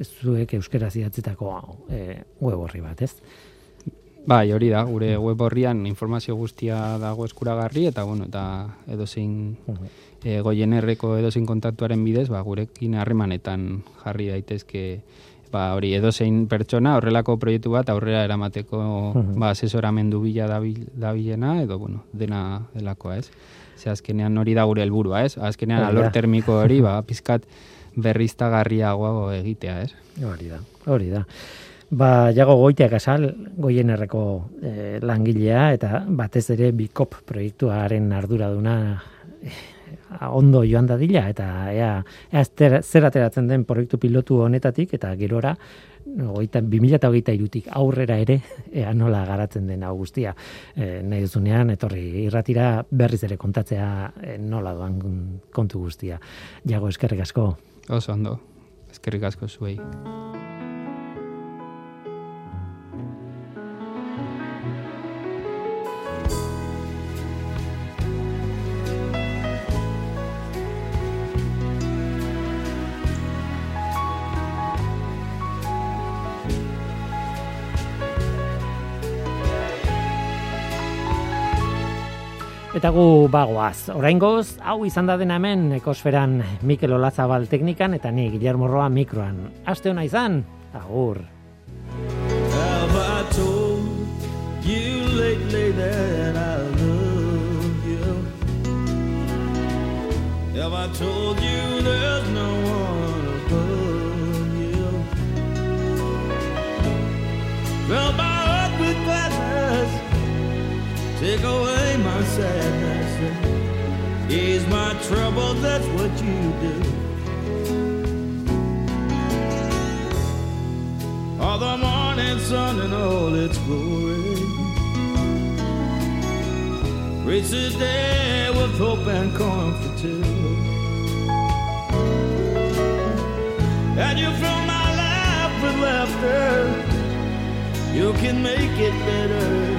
[SPEAKER 2] zuek euskera zidatzetako eh, weborri bat, ez?
[SPEAKER 5] Bai, hori da, gure web horrian informazio guztia dago eskuragarri eta bueno, eta edozein e, goienerreko edozein kontaktuaren bidez, ba, gurekin harremanetan jarri daitezke ba, hori edozein pertsona horrelako proiektu bat aurrera eramateko ba, asesoramendu bila dabilena edo bueno, dena delakoa, ez? Ze azkenean hori da gure helburua, ez? Azkenean alor termiko hori, ba, pizkat berriztagarriagoa egitea, ez?
[SPEAKER 2] Hori da, hori da. Ba, jago goiteak asal, goienerreko eh, langilea, eta batez ere bikop proiektuaren arduraduna eh, ondo joan dadila eta ea, ea zer ateratzen den proiektu pilotu honetatik eta gerora hogeita, 2008 irutik aurrera ere ea nola garatzen den hau guztia. E, nahi duzunean etorri irratira berriz ere kontatzea e, nola doan kontu guztia. Jago eskerrik asko.
[SPEAKER 5] Oso ondo. Eskerrik asko zuei
[SPEAKER 2] Eta gu bagoaz, oraingoz hau izan da dena hemen ekosferan Mikel Olazabal teknikan eta ni Guillermo Roa mikroan. Aste hona izan, agur.
[SPEAKER 6] Have I told you there's no one above you? Well, take away my sadness, ease my trouble. That's what you do. All the morning sun and all its glory. Reach the day with hope and comfort too. And you fill my life with laughter. You can make it better.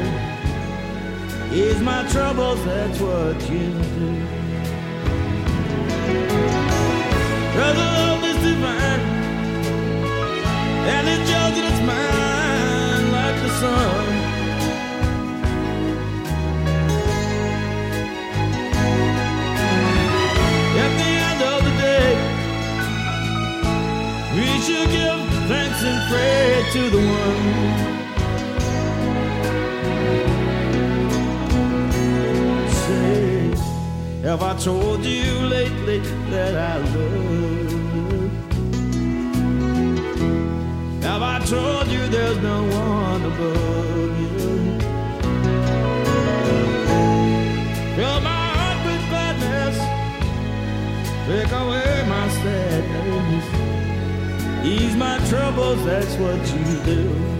[SPEAKER 6] Ease my troubles, that's what you do. Cause love is divine. And it's yours and it's mine like the sun. At the end of the day, we should give thanks and pray to the one. Have I told you lately that I love you? Have I told you there's no one above you? Fill my heart with gladness, take away my sadness, ease my troubles, that's what you do.